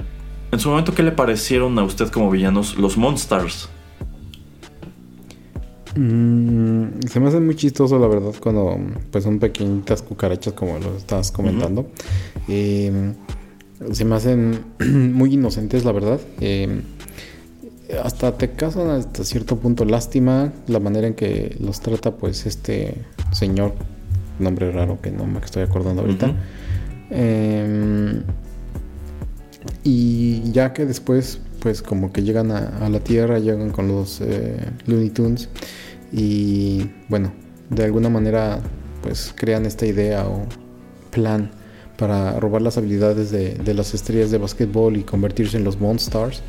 en su momento, ¿qué le parecieron a usted como villanos los Monsters? Mm, se me hace muy chistoso, la verdad, cuando pues son pequeñitas cucarachas, como lo estabas comentando. Eh, se me hacen muy inocentes, la verdad. Eh, hasta te causan hasta cierto punto lástima la manera en que los trata, pues, este señor, nombre raro que no me estoy acordando ahorita. Eh, y ya que después, pues como que llegan a, a la Tierra, llegan con los eh, Looney Tunes y bueno, de alguna manera pues crean esta idea o plan para robar las habilidades de, las estrellas de básquetbol y convertirse en los Monstars.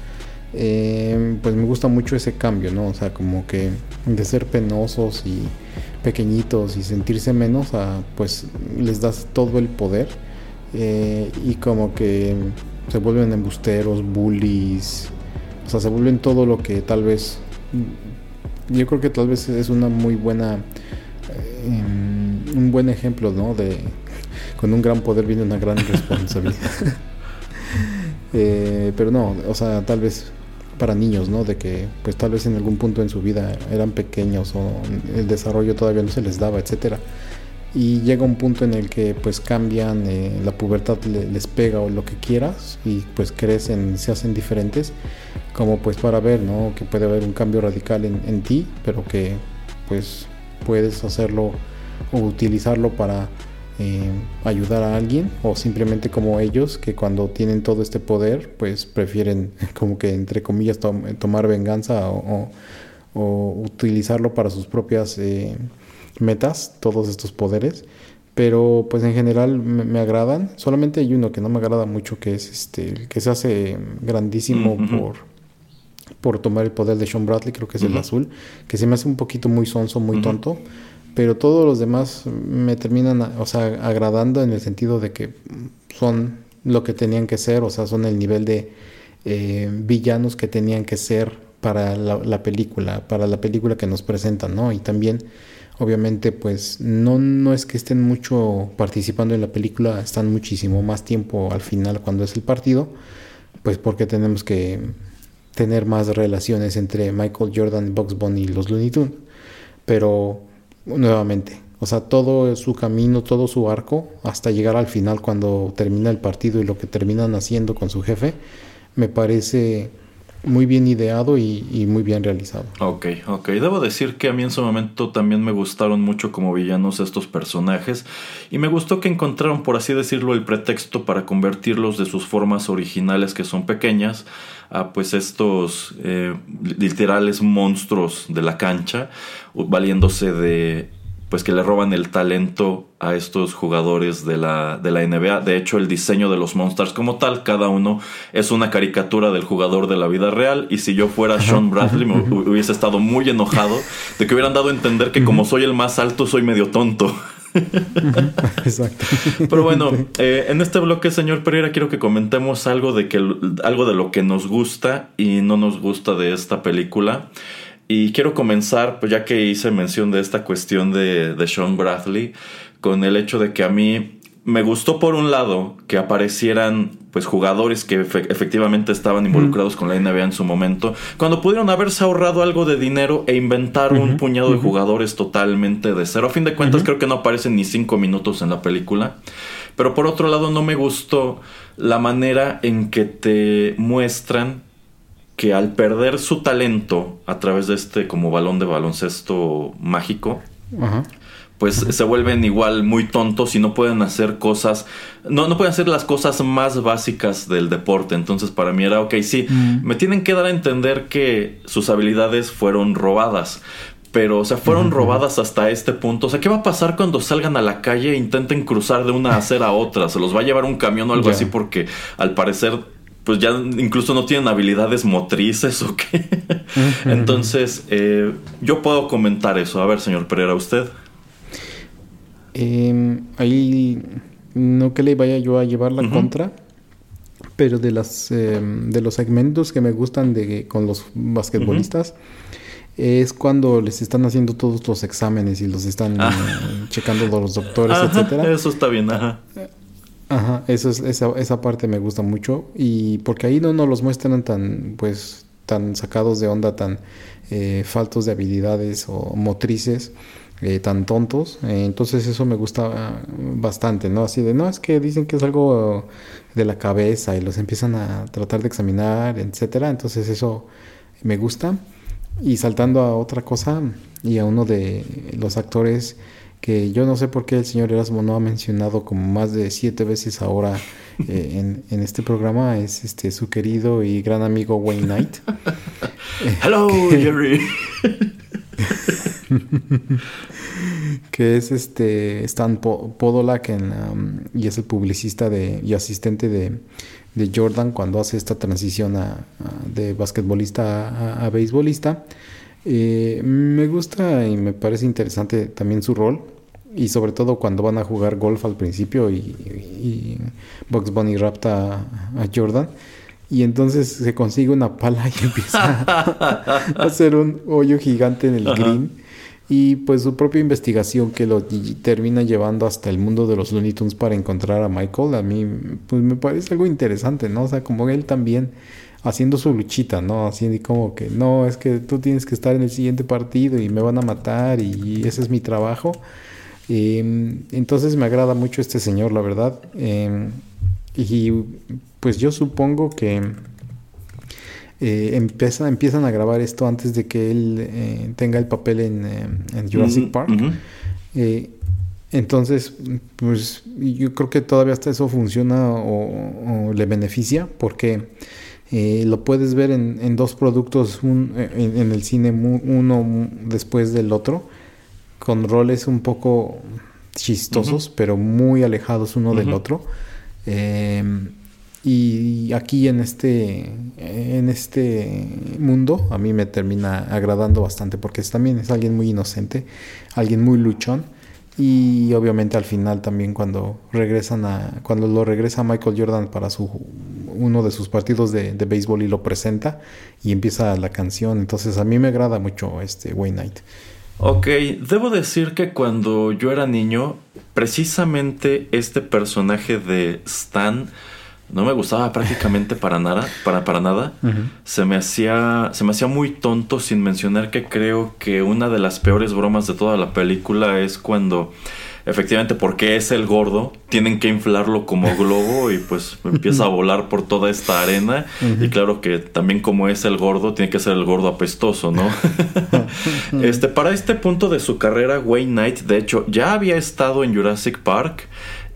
eh, pues me gusta mucho ese cambio, ¿no? O sea, como que de ser penosos y pequeñitos y sentirse menos, pues les das todo el poder eh, y como que se vuelven embusteros, bullies, o sea, se vuelven todo lo que tal vez, yo creo que tal vez es una muy buena, eh, un buen ejemplo, ¿no? De con un gran poder viene una gran responsabilidad. Eh, pero no, o sea, tal vez para niños, ¿no? De que pues tal vez en algún punto en su vida eran pequeños o el desarrollo todavía no se les daba, etcétera. Y llega un punto en el que pues cambian, eh, la pubertad les pega o lo que quieras y pues crecen, se hacen diferentes, como pues para ver, ¿no? Que puede haber un cambio radical en, en ti, pero que pues puedes hacerlo o utilizarlo para eh, ayudar a alguien o simplemente como ellos que cuando tienen todo este poder pues prefieren como que entre comillas tomar venganza o, utilizarlo para sus propias eh, metas todos estos poderes. Pero pues en general me, agradan. Solamente hay uno que no me agrada mucho que es este que se hace grandísimo por por tomar el poder de Sean Bradley creo que es el azul que se me hace un poquito muy sonso muy tonto pero todos los demás me terminan, o sea, agradando en el sentido de que son lo que tenían que ser, o sea, son el nivel de eh, villanos que tenían que ser para la, película, para la película que nos presentan, ¿no? Y también, obviamente, pues no, no es que estén mucho participando en la película, están muchísimo más tiempo al final cuando es el partido, pues porque tenemos que tener más relaciones entre Michael Jordan, Bugs Bunny y los Looney Tunes. Pero nuevamente. O sea, todo su camino, todo su arco, hasta llegar al final cuando termina el partido y lo que terminan haciendo con su jefe, me parece muy bien ideado y, muy bien realizado. Ok, ok. Debo decir que a mí en su momento también me gustaron mucho como villanos estos personajes y me gustó que encontraron, por así decirlo, el pretexto para convertirlos de sus formas originales que son pequeñas a pues estos eh, literales monstruos de la cancha, valiéndose de pues que le roban el talento a estos jugadores de la, de la NBA. De hecho, el diseño de los Monsters como tal, cada uno es una caricatura del jugador de la vida real. Y si yo fuera Sean Bradley, me hubiese estado muy enojado de que hubieran dado a entender que como soy el más alto, soy medio tonto. Exacto. Pero bueno, eh, en este bloque, señor Pereira, quiero que comentemos algo de, que, algo de lo que nos gusta y no nos gusta de esta película. Y quiero comenzar, pues ya que hice mención de esta cuestión de, de Sean Bradley, con el hecho de que a mí me gustó por un lado que aparecieran pues jugadores que efectivamente estaban involucrados con la NBA en su momento, cuando pudieron haberse ahorrado algo de dinero e inventar un puñado de jugadores totalmente de cero. A fin de cuentas creo que no aparecen ni cinco minutos en la película. Pero por otro lado no me gustó la manera en que te muestran que al perder su talento a través de este como balón de baloncesto mágico, pues se vuelven igual muy tontos y no pueden hacer cosas, no, no pueden hacer las cosas más básicas del deporte. Entonces para mí era, ok, sí, mm. me tienen que dar a entender que sus habilidades fueron robadas. Pero, o sea, fueron robadas hasta este punto. O sea, ¿qué va a pasar cuando salgan a la calle e intenten cruzar de una acera a otra? ¿Se los va a llevar un camión o algo así? Porque al parecer pues ya incluso no tienen habilidades motrices o qué. Entonces, eh, yo puedo comentar eso. A ver, señor Pereira, ¿usted? Em, ahí no que le vaya yo a llevar la contra, pero de las em, de los segmentos que me gustan de con los basquetbolistas es cuando les están haciendo todos los exámenes y los están ah. checando los doctores, etcétera. Eso está bien, ajá. Ajá, eso es, esa, esa parte me gusta mucho y porque ahí no nos los muestran tan, pues, tan sacados de onda, tan eh, faltos de habilidades o motrices, eh, tan tontos. Eh, entonces eso me gusta bastante, ¿no? Así de, no, es que dicen que es algo de la cabeza y los empiezan a tratar de examinar, etcétera. Entonces eso me gusta. Y saltando a otra cosa y a uno de los actores que yo no sé por qué el señor Erasmo no ha mencionado como más de siete veces ahora eh, en, este programa, es este su querido y gran amigo Wayne Knight. Hello, Jerry. que es este Stan Podolak um, y es el publicista de, y asistente de, Jordan cuando hace esta transición de basquetbolista a, beisbolista. Eh, me gusta y me parece interesante también su rol y sobre todo cuando van a jugar golf al principio y, y Bugs Bunny rapta a Jordan y entonces se consigue una pala y empieza a hacer un hoyo gigante en el green. Y pues su propia investigación que lo termina llevando hasta el mundo de los Looney Tunes para encontrar a Michael, a mí pues me parece algo interesante, ¿no? O sea, como él también haciendo su luchita, ¿no? Haciendo como que, no, es que tú tienes que estar en el siguiente partido y me van a matar y ese es mi trabajo. Em, entonces me agrada mucho este señor, la verdad. Em, y pues yo supongo que eh, empiezan a grabar esto antes de que él eh, tenga el papel en, eh, Jurassic Park. entonces, pues yo creo que todavía hasta eso funciona o, le beneficia porque lo puedes ver en, dos productos en, el cine uno después del otro con roles un poco chistosos pero muy alejados uno del otro. Y aquí en este, en este mundo a mí me termina agradando bastante porque también es alguien muy inocente, alguien muy luchón. Y obviamente al final también cuando regresan a, cuando lo regresa Michael Jordan para su uno de sus partidos de, de béisbol y lo presenta y empieza la canción. Entonces a mí me agrada mucho este Wayne Knight. Ok, debo decir que cuando yo era niño, precisamente este personaje de Stan no me gustaba prácticamente para nada, para, para nada. se, me hacía, se me hacía muy tonto sin mencionar que creo que una de las peores bromas de toda la película es cuando efectivamente porque es el gordo, tienen que inflarlo como globo y pues empieza a volar por toda esta arena. Y claro que también como es el gordo, tiene que ser el gordo apestoso, ¿no? este, para este punto de su carrera, Wayne Knight, de hecho, ya había estado en Jurassic Park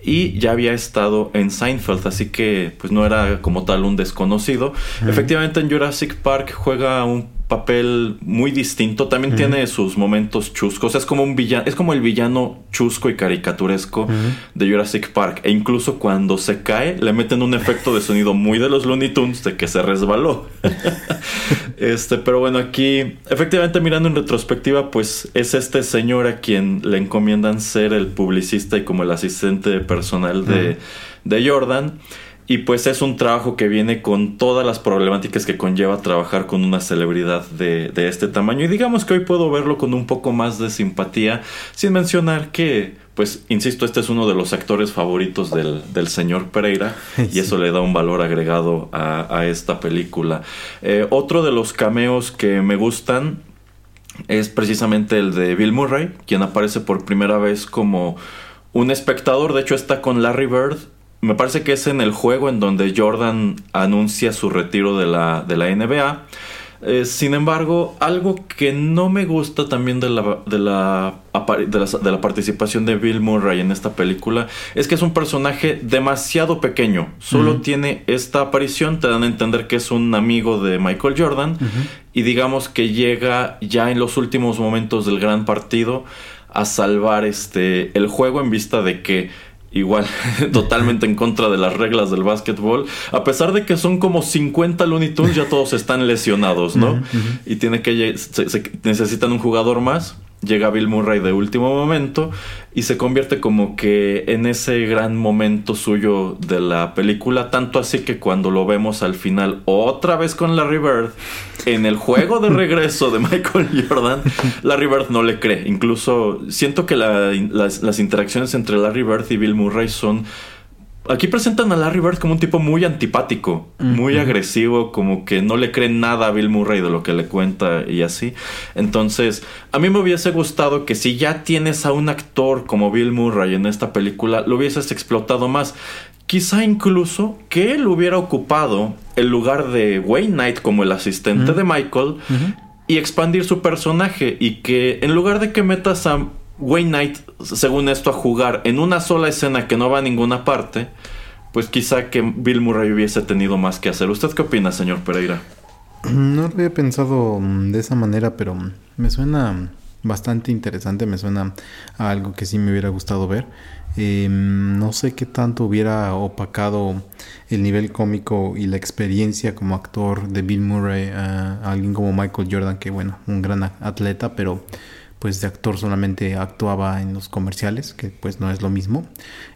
y ya había estado en Seinfeld, así que pues no era como tal un desconocido. Efectivamente en Jurassic Park juega un papel muy distinto. También tiene sus momentos chuscos. Es como un villano, es como el villano chusco y caricaturesco de Jurassic Park. E incluso cuando se cae, le meten un efecto de sonido muy de los Looney Tunes de que se resbaló. este, pero bueno, aquí, efectivamente, mirando en retrospectiva, pues es este señor a quien le encomiendan ser el publicista y como el asistente personal de, de Jordan. Y pues es un trabajo que viene con todas las problemáticas que conlleva trabajar con una celebridad de, este tamaño. Y digamos que hoy puedo verlo con un poco más de simpatía, sin mencionar que, pues, insisto, este es uno de los actores favoritos del, señor Pereira y eso le da un valor agregado a, esta película. Eh, otro de los cameos que me gustan es precisamente el de Bill Murray, quien aparece por primera vez como un espectador, de hecho está con Larry Bird me parece que es en el juego en donde Jordan anuncia su retiro de la, de la NBA. Eh, sin embargo, algo que no me gusta también de la, de la, de, la, participación de Bill Murray en esta película es que es un personaje demasiado pequeño. Solo tiene esta aparición, te dan a entender que es un amigo de Michael Jordan y digamos que llega ya en los últimos momentos del gran partido a salvar este, el juego en vista de que igual totalmente en contra de las reglas del básquetbol. A pesar de que son como 50 Looney Tunes, ya todos están lesionados, ¿no? Y tiene que necesitan un jugador más llega Bill Murray de último momento y se convierte como que en ese gran momento suyo de la película, tanto así que cuando lo vemos al final otra vez con Larry Bird, en el juego de regreso de Michael Jordan, Larry Bird no le cree, incluso siento que las, las interacciones entre Larry Bird y Bill Murray son Aquí presentan a Larry Bird como un tipo muy antipático, muy agresivo, como que no le creen nada a Bill Murray de lo que le cuenta y así. Entonces, a mí me hubiese gustado que si ya tienes a un actor como Bill Murray en esta película, lo hubieses explotado más. Quizá incluso que él hubiera ocupado el lugar de Wayne Knight como el asistente de Michael y expandir su personaje y que en lugar de que metas a Wayne Knight, según esto, a jugar en una sola escena que no va a ninguna parte, pues quizá que Bill Murray hubiese tenido más que hacer. ¿Usted qué opina, señor Pereira? No lo había pensado mm, de esa manera, pero me suena bastante interesante, me suena a algo que sí me hubiera gustado ver. Em, no sé qué tanto hubiera opacado el nivel cómico y la experiencia como actor de Bill Murray a alguien como Michael Jordan, que bueno, un gran atleta, pero pues de actor solamente actuaba en los comerciales, que pues no es lo mismo.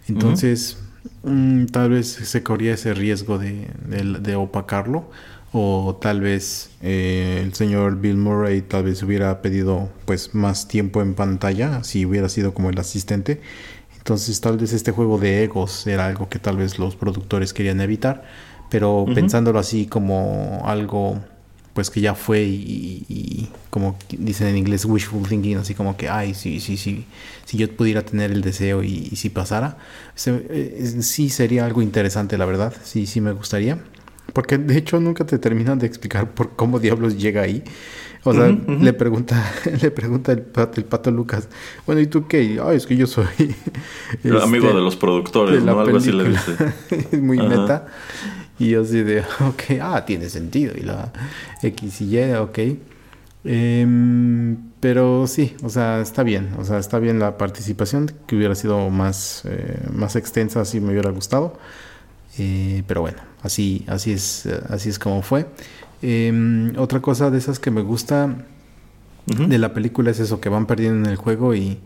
Entonces, mm, tal vez se corría ese riesgo de, de, opacarlo. O tal vez eh, el señor Bill Murray tal vez hubiera pedido pues más tiempo en pantalla si hubiera sido como el asistente entonces tal vez este juego de egos era algo que tal vez los productores querían evitar, pero pensándolo así como algo pues que ya fue y, como dicen en inglés wishful thinking, así como que, ay, sí, sí, sí, si yo pudiera tener el deseo y, si pasara, eh, sí sería algo interesante, la verdad, sí, sí me gustaría. Porque de hecho nunca te terminan de explicar por cómo diablos llega ahí. O sea, le pregunta, le pregunta el pato, Lucas, bueno, ¿y tú qué? Ay, es que yo soy el amigo este, de los productores, ¿no? Algo así le dice. es muy meta. Y yo así de, ok, ah, tiene sentido. Y la X y Y, ok. Em, pero sí, o sea, está bien. O sea, está bien la participación, que hubiera sido más, eh, más extensa, así me hubiera gustado. Eh, pero bueno, así, así es, así es como fue. Em, otra cosa de esas que me gusta de la película es eso, que van perdiendo en el juego y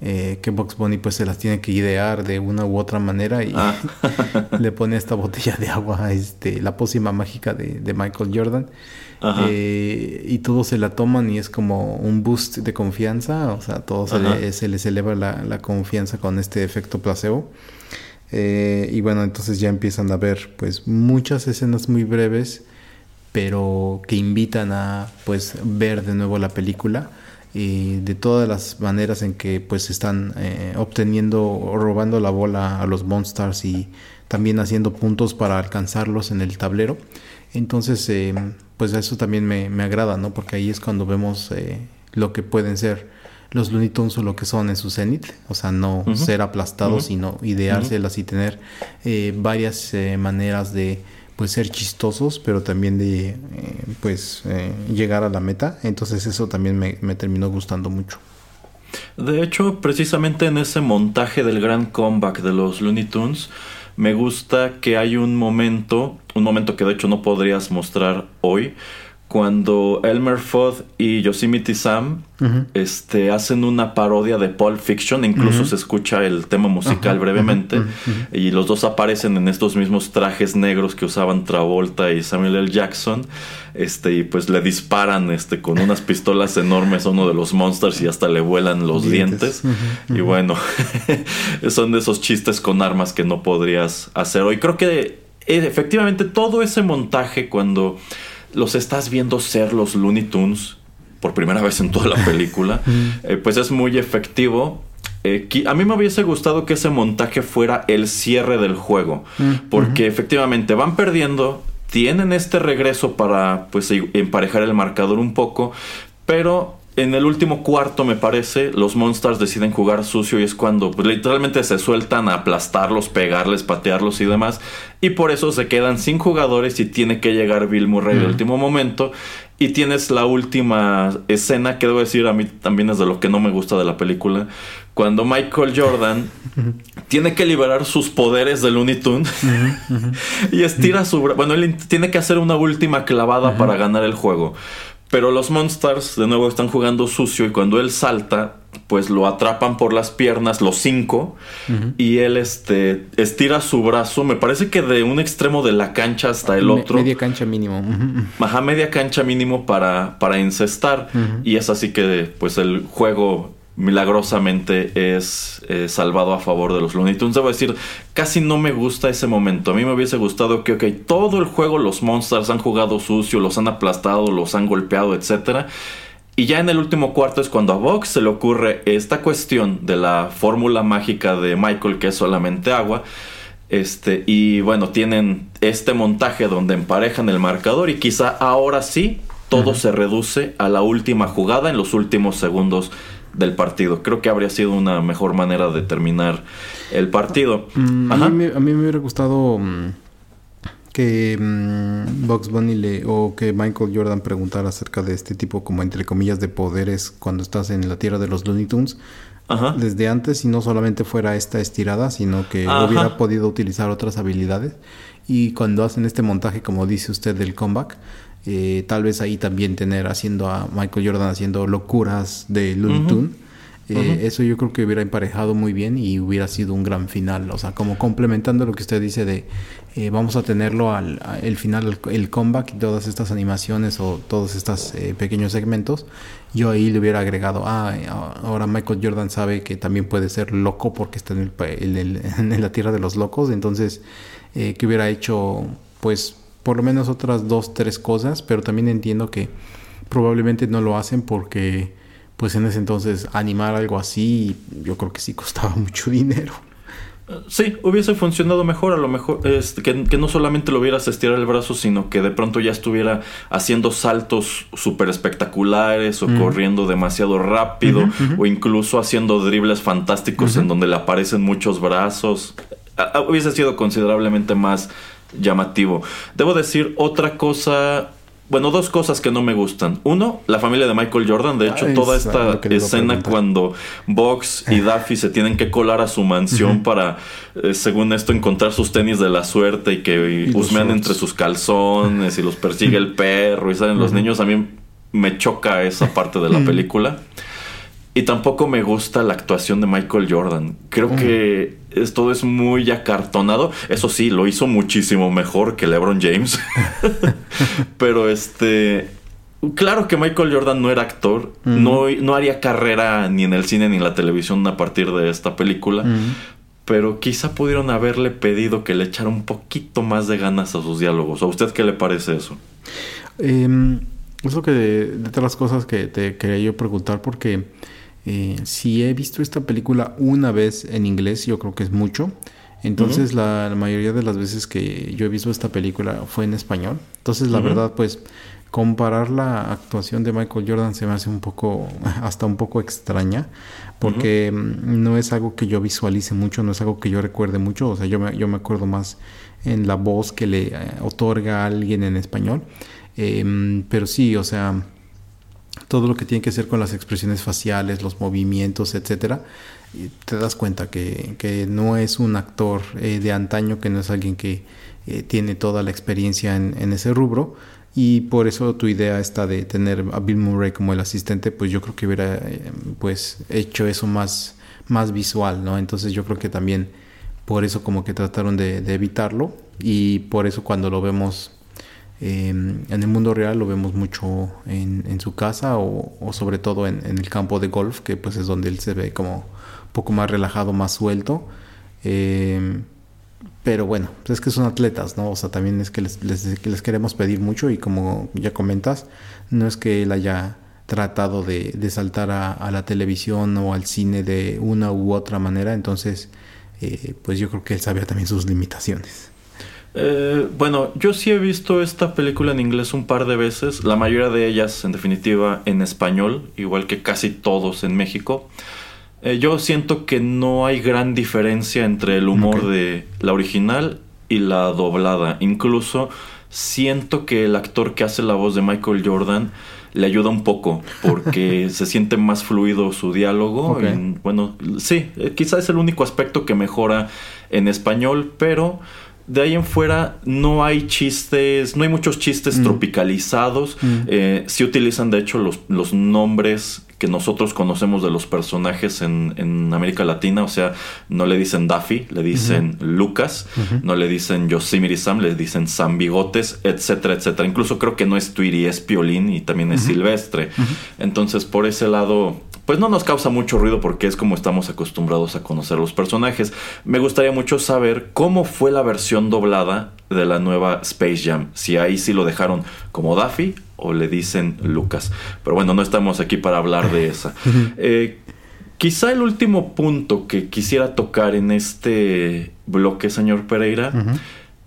eh, que Box Bunny pues se las tiene que idear de una u otra manera y ah. le pone esta botella de agua, este, la pócima mágica de, Michael Jordan. Eh, y todos se la toman y es como un boost de confianza, o sea, todos se, les eleva la, confianza con este efecto placebo. Eh, y bueno, entonces ya empiezan a ver pues muchas escenas muy breves pero que invitan a pues ver de nuevo la película y de todas las maneras en que pues están eh, obteniendo o robando la bola a los Monsters y también haciendo puntos para alcanzarlos en el tablero. Entonces eh, pues eso también me, me, agrada no porque ahí es cuando vemos eh, lo que pueden ser los Looney Tunes o lo que son en su cenit, o sea, no ser aplastados, sino ideárselas y tener varias maneras de pues ser chistosos, pero también de eh, pues eh, llegar a la meta. Entonces eso también me, me, terminó gustando mucho. De hecho, precisamente en ese montaje del gran comeback de los Looney Tunes, me gusta que hay un momento, un momento que de hecho no podrías mostrar hoy, cuando Elmer Fudd y Yosemite Sam este, hacen una parodia de Pulp Fiction, incluso se escucha el tema musical brevemente, y los dos aparecen en estos mismos trajes negros que usaban Travolta y Samuel L. Jackson, este, y pues le disparan este, con unas pistolas enormes a uno de los monsters y hasta le vuelan los dientes. Y bueno, son de esos chistes con armas que no podrías hacer hoy. Creo que eh, efectivamente todo ese montaje cuando los estás viendo ser los Looney Tunes por primera vez en toda la película, eh, pues es muy efectivo. Eh, a mí me hubiese gustado que ese montaje fuera el cierre del juego, porque efectivamente van perdiendo, tienen este regreso para pues emparejar el marcador un poco, pero en el último cuarto, me parece, los Monsters deciden jugar sucio y es cuando pues, literalmente se sueltan a aplastarlos, pegarles, patearlos y demás. Y por eso se quedan sin jugadores y tiene que llegar Bill Murray en el último momento. Y tienes la última escena que debo decir a mí también es de lo que no me gusta de la película. Cuando Michael Jordan tiene que liberar sus poderes de Looney Tunes y estira su... Bueno, él tiene que hacer una última clavada para ganar el juego. Pero los Monsters de nuevo están jugando sucio y cuando él salta, pues lo atrapan por las piernas, los cinco, y él este, estira su brazo, me parece que de un extremo de la cancha hasta el otro. Media cancha mínimo. Ajá, media cancha mínimo para, para incestar. Y es así que pues el juego milagrosamente es eh, salvado a favor de los Looney Tunes. Debo decir, casi no me gusta ese momento. A mí me hubiese gustado que, ok, todo el juego los Monsters han jugado sucio, los han aplastado, los han golpeado, etc. Y ya en el último cuarto es cuando a Vox se le ocurre esta cuestión de la fórmula mágica de Michael, que es solamente agua. Este, y bueno, tienen este montaje donde emparejan el marcador y quizá ahora sí todo se reduce a la última jugada en los últimos segundos del partido. Creo que habría sido una mejor manera de terminar el partido. Mm, a, mí me, hubiera gustado mm, que mm, Bugs Bunny le, o que Michael Jordan preguntara acerca de este tipo como entre comillas de poderes cuando estás en la tierra de los Looney Tunes. Desde antes y no solamente fuera esta estirada sino que hubiera podido utilizar otras habilidades. Y cuando hacen este montaje como dice usted del comeback eh, tal vez ahí también tener haciendo a Michael Jordan haciendo locuras de Looney Tunes eh, eso yo creo que hubiera emparejado muy bien y hubiera sido un gran final. O sea, como complementando lo que usted dice de eh, vamos a tenerlo al el final, el, comeback y todas estas animaciones o todos estos eh, pequeños segmentos. Yo ahí le hubiera agregado, ah, ahora Michael Jordan sabe que también puede ser loco porque está en, el, en la tierra de los locos. Entonces, que hubiera hecho, pues, por lo menos otras dos, tres cosas, pero también entiendo que probablemente no lo hacen porque pues en ese entonces animar algo así, yo creo que sí costaba mucho dinero. Sí, hubiese funcionado mejor, a lo mejor este, que, no solamente lo vieras estirar el brazo, sino que de pronto ya estuviera haciendo saltos súper espectaculares o corriendo demasiado rápido o incluso haciendo dribles fantásticos en donde le aparecen muchos brazos. hubiese sido considerablemente más llamativo. Debo decir otra cosa bueno, dos cosas que no me gustan. Uno, la familia de Michael Jordan. De hecho, toda esta escena cuando Box y Daffy se tienen que colar a su mansión para, eh, según esto, encontrar sus tenis de la suerte y que husmean entre sus calzones y los persigue el perro y salen los niños. A mí me choca esa parte de la película. Y tampoco me gusta la actuación de Michael Jordan. Creo mm. Que todo es muy acartonado. Eso sí, lo hizo muchísimo mejor que LeBron James. Pero este. Claro que Michael Jordan no era actor. No, no, haría carrera ni en el cine ni en la televisión a partir de esta película. Pero quizá pudieron haberle pedido que le echara un poquito más de ganas a sus diálogos. ¿A usted qué le parece eso? Eh, eso que de, de las cosas que te quería yo preguntar porque eh, si he visto esta película una vez en inglés, yo creo que es mucho. Entonces la, mayoría de las veces que yo he visto esta película fue en español. Entonces la verdad pues comparar la actuación de Michael Jordan se me hace un poco, hasta un poco extraña, porque mm, no es algo que yo visualice mucho, no es algo que yo recuerde mucho, o sea, yo me, yo me acuerdo más en la voz que le eh, otorga a alguien en español. Em, pero sí, o sea, todo lo que tiene que ver con las expresiones faciales, los movimientos, etcétera, te das cuenta que, no es un actor eh, de antaño, que no es alguien que eh, tiene toda la experiencia en, ese rubro. Y por eso tu idea está de tener a Bill Murray como el asistente, pues yo creo que hubiera eh, pues hecho eso más, más visual, ¿no? Entonces yo creo que también por eso como que trataron de evitarlo y por eso cuando lo vemos Em, en el mundo real lo vemos mucho en, su casa o, sobre todo en, el campo de golf, que pues es donde él se ve como un poco más relajado, más suelto. Em, pero bueno, pues es que son atletas, ¿no? O sea, también es que les, les, queremos pedir mucho y como ya comentas, no es que él haya tratado de, saltar a, la televisión o al cine de una u otra manera, entonces eh, pues yo creo que él sabía también sus limitaciones. Eh, bueno, yo sí he visto esta película en inglés un par de veces, la mayoría de ellas en definitiva en español, igual que casi todos en México. Eh, yo siento que no hay gran diferencia entre el humor de la original y la doblada. Incluso siento que el actor que hace la voz de Michael Jordan le ayuda un poco porque se siente más fluido su diálogo. bueno, sí, eh, quizás es el único aspecto que mejora en español, pero de ahí en fuera no hay chistes, no hay muchos chistes mm. tropicalizados. Mm. Eh, sí utilizan de hecho los, los nombres que nosotros conocemos de los personajes en, América Latina, o sea, no le dicen Daffy, le dicen Lucas, no le dicen Yosemite Sam, le dicen Sam Bigotes, etcétera, etcétera. Incluso creo que no es Tweety, es Piolín y también es Silvestre. Entonces, por ese lado, pues no nos causa mucho ruido porque es como estamos acostumbrados a conocer los personajes. Me gustaría mucho saber cómo fue la versión doblada de la nueva Space Jam. Si ahí sí lo dejaron como Daffy o le dicen Lucas. Pero bueno, no estamos aquí para hablar de esa. Eh, quizá el último punto que quisiera tocar en este bloque, señor Pereira,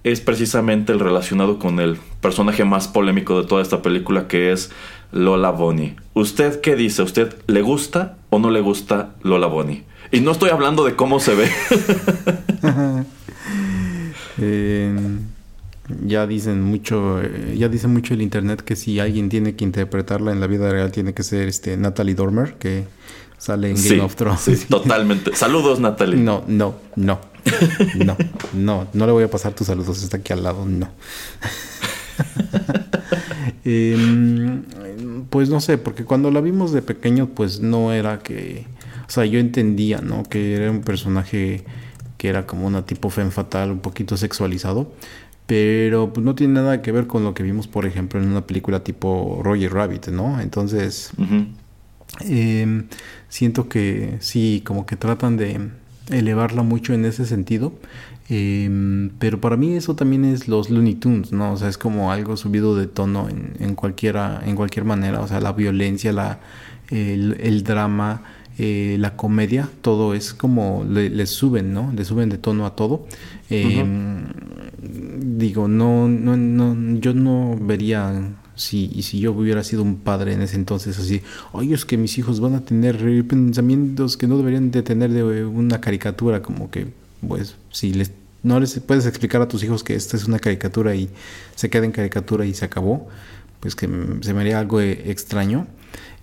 es precisamente el relacionado con el personaje más polémico de toda esta película, que es Lola Bonnie. ¿Usted qué dice? ¿Usted le gusta o no le gusta Lola Bonnie? Y no estoy hablando de cómo se ve. Eh, ya dicen mucho, eh, ya dice mucho el internet que si alguien tiene que interpretarla en la vida real tiene que ser este Natalie Dormer, que sale en Game of Thrones. Sí, totalmente. Saludos, Natalie. No, no, no. No, no, no le voy a pasar tus saludos, está aquí al lado, no. Em, pues no sé, porque cuando la vimos de pequeño, pues no era que. O sea, yo entendía, ¿no? Que era un personaje que era como una tipo femme fatal, un poquito sexualizado. Pero pues no tiene nada que ver con lo que vimos, por ejemplo, en una película tipo Roger Rabbit, ¿no? Entonces, em, siento que sí, como que tratan de elevarla mucho en ese sentido. Em, pero para mí eso también es los Looney Tunes, ¿no? O sea, es como algo subido de tono en, en cualquiera, en cualquier manera. O sea, la violencia, la, el, drama, eh, la comedia, todo es como le, suben, ¿no? Le suben de tono a todo. Em, digo, no, no, no, yo no vería si, si yo hubiera sido un padre en ese entonces así, oye, es que mis hijos van a tener pensamientos que no deberían de tener de una caricatura, como que, pues, si les, no les puedes explicar a tus hijos que esta es una caricatura y se queda en caricatura y se acabó, pues que se me haría algo e, extraño.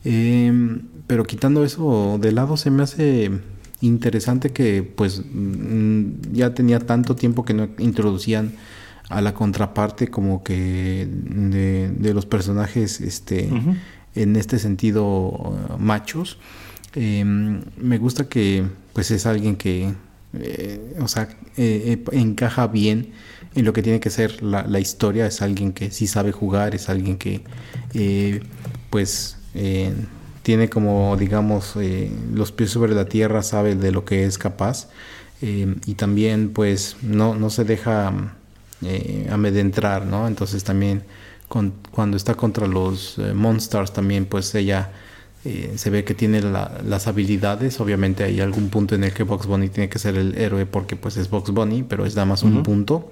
Em, pero quitando eso de lado, se me hace interesante que pues mm, ya tenía tanto tiempo que no introducían a la contraparte como que de, los personajes este en este sentido machos em, me gusta que pues es alguien que eh, o sea eh, eh, encaja bien en lo que tiene que ser la, historia es alguien que sí sabe jugar es alguien que pues tiene como digamos los pies sobre la tierra sabe de lo que es capaz y también pues no, no se deja amedrentar, ¿no? Entonces también cuando está contra los Monsters también pues ella eh, se ve que tiene las habilidades, obviamente hay algún punto en el que Box Bunny tiene que ser el héroe porque pues es Box Bunny, pero es nada más un punto.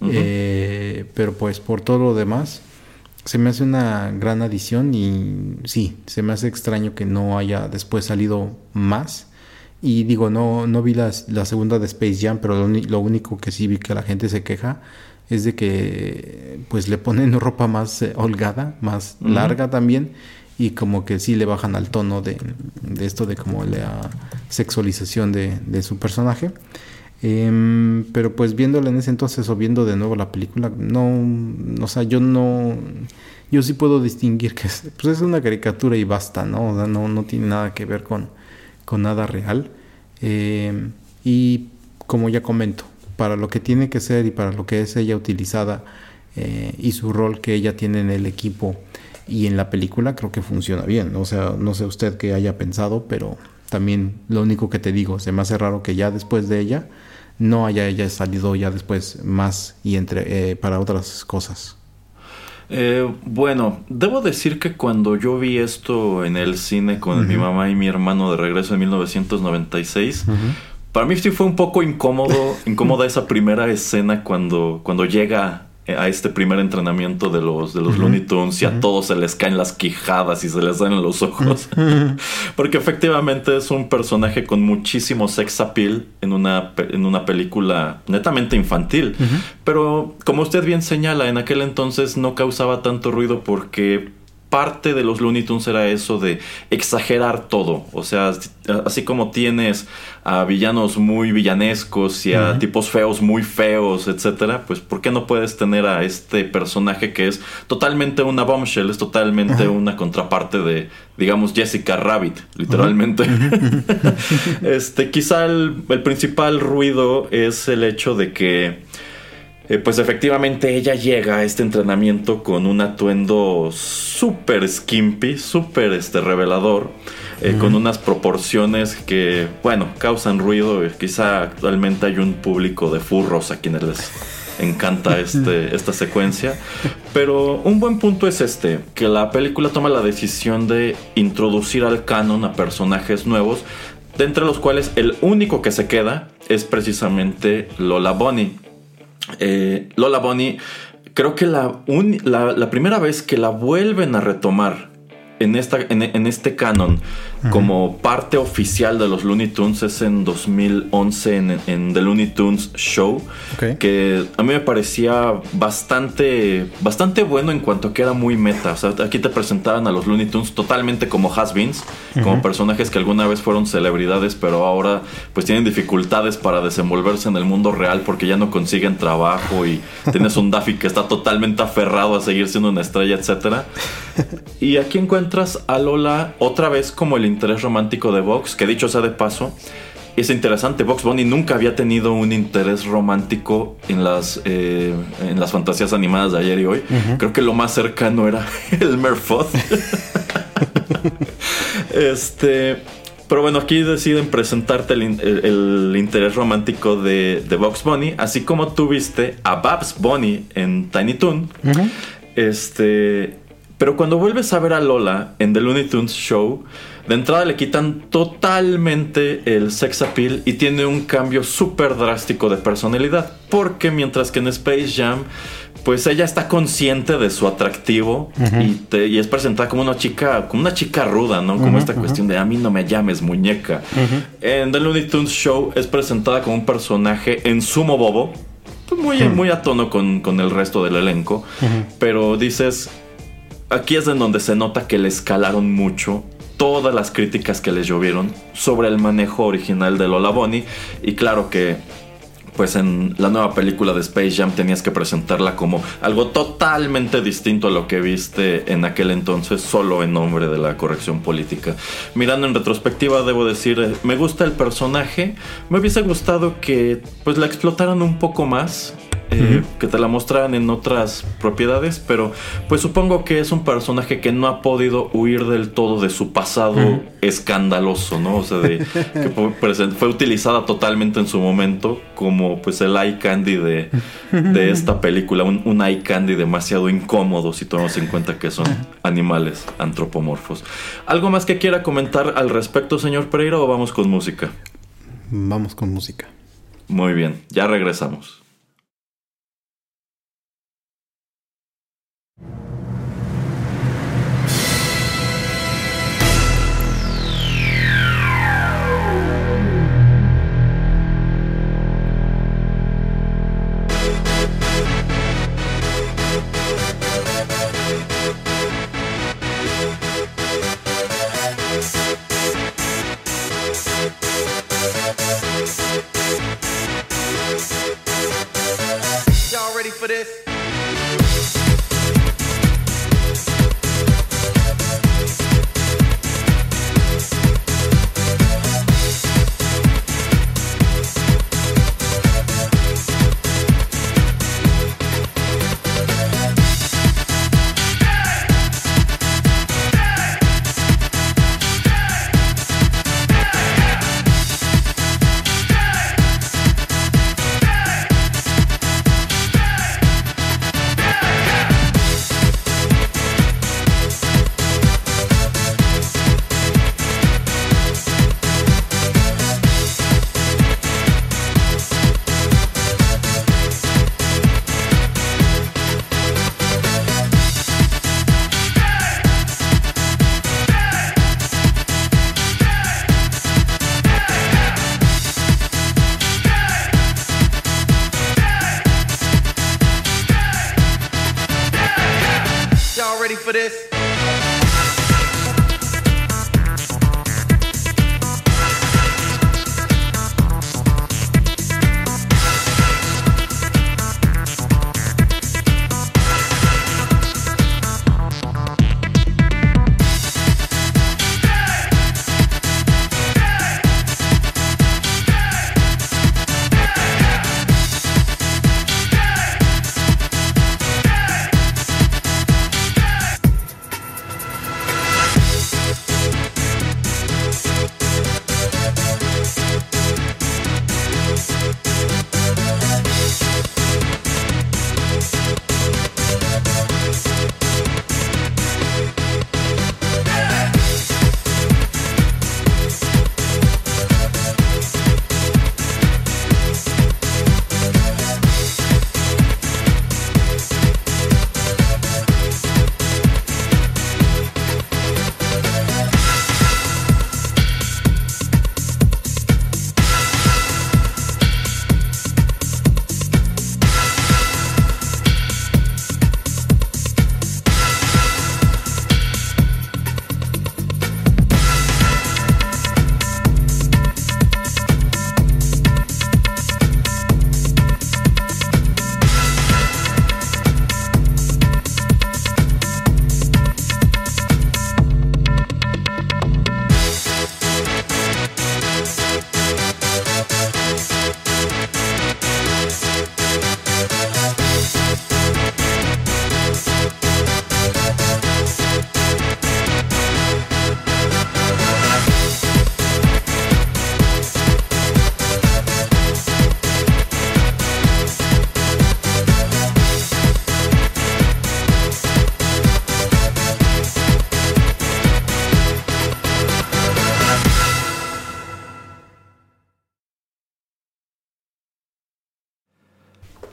pero pues por todo lo demás se me hace una gran adición y sí, se me hace extraño que no haya después salido más. Y digo, no, no vi la, la segunda de Space Jam, pero lo, único que sí vi que la gente se queja es de que pues le ponen ropa más eh, holgada, más larga también y como que sí le bajan al tono de, de esto de como la sexualización de, de su personaje. Em, pero pues viéndola en ese entonces o viendo de nuevo la película, no, o sea, yo no, yo sí puedo distinguir que es, pues es una caricatura y basta, ¿no? O sea, no, no tiene nada que ver con, con nada real. Eh, y como ya comento, para lo que tiene que ser y para lo que es ella utilizada eh, y su rol que ella tiene en el equipo y en la película, creo que funciona bien. O sea, no sé usted qué haya pensado, pero también lo único que te digo, se me hace raro que ya después de ella no haya ella salido ya después más y entre eh, para otras cosas. Eh, bueno, debo decir que cuando yo vi esto en el cine con mi mamá y mi hermano de regreso en 1996, para mí sí fue un poco incómodo, incómoda esa primera escena cuando, cuando llega a este primer entrenamiento de los, de los Looney Tunes y a todos se les caen las quijadas y se les dan los ojos. Porque efectivamente es un personaje con muchísimo sex appeal en una, en una película netamente infantil. Pero como usted bien señala, en aquel entonces no causaba tanto ruido porque parte de los Looney Tunes era eso de exagerar todo. O sea, así como tienes a villanos muy villanescos y a tipos feos muy feos, etcétera, pues ¿por qué no puedes tener a este personaje que es totalmente una bombshell, es totalmente una contraparte de, digamos, Jessica Rabbit, literalmente? este, quizá el principal ruido es el hecho de que eh, pues efectivamente ella llega a este entrenamiento con un atuendo súper skimpy, súper este, revelador, eh, con unas proporciones que, bueno, causan ruido. Quizá actualmente hay un público de furros a quienes les encanta este, esta secuencia. Pero un buen punto es este, que la película toma la decisión de introducir al canon a personajes nuevos, de entre los cuales el único que se queda es precisamente Lola Bonnie eh, Lola Bonnie, creo que la, la, primera vez que la vuelven a retomar en, esta, en, este canon como parte oficial de los Looney Tunes es en 2011 en, The Looney Tunes Show, que a mí me parecía bastante, bastante bueno en cuanto que era muy meta. O sea, aquí te presentaban a los Looney Tunes totalmente como has-beens, como personajes que alguna vez fueron celebridades, pero ahora pues tienen dificultades para desenvolverse en el mundo real porque ya no consiguen trabajo y tienes un Daffy que está totalmente aferrado a seguir siendo una estrella, etcétera. Y aquí encuentras a Lola otra vez como el interés romántico de Vox, que dicho sea de paso, es interesante. Vox Bunny nunca había tenido un interés romántico en las, eh, en las fantasías animadas de ayer y hoy. Creo que lo más cercano era el Merfoth. este. Pero bueno, aquí deciden presentarte el, interés romántico de, de Box Bunny, así como tuviste a Babs Bunny en Tiny Toon. Este pero cuando vuelves a ver a Lola en The Looney Tunes Show, de entrada le quitan totalmente el sex appeal y tiene un cambio súper drástico de personalidad. Porque mientras que en Space Jam, pues ella está consciente de su atractivo y, es presentada como una chica, como una chica ruda, ¿no? Como esta cuestión de a mí no me llames muñeca. En The Looney Tunes Show es presentada como un personaje en sumo bobo. Pues muy, muy a tono con, con el resto del elenco. Pero dices, aquí es en donde se nota que le escalaron mucho todas las críticas que les llovieron sobre el manejo original de Lola Bonnie. Y claro que pues en la nueva película de Space Jam tenías que presentarla como algo totalmente distinto a lo que viste en aquel entonces solo en nombre de la corrección política. Mirando en retrospectiva debo decir, eh, me gusta el personaje, me hubiese gustado que pues la explotaran un poco más eh, que te la mostraran en otras propiedades, pero pues supongo que es un personaje que no ha podido huir del todo de su pasado escandaloso, ¿no? O sea, de, que fue, utilizada totalmente en su momento como pues el eye candy de, de esta película, un, un, eye candy demasiado incómodo si tomamos en cuenta que son animales antropomorfos. ¿Algo más que quiera comentar al respecto, señor Pereira, o vamos con música? Vamos con música. Muy bien, ya regresamos. for this?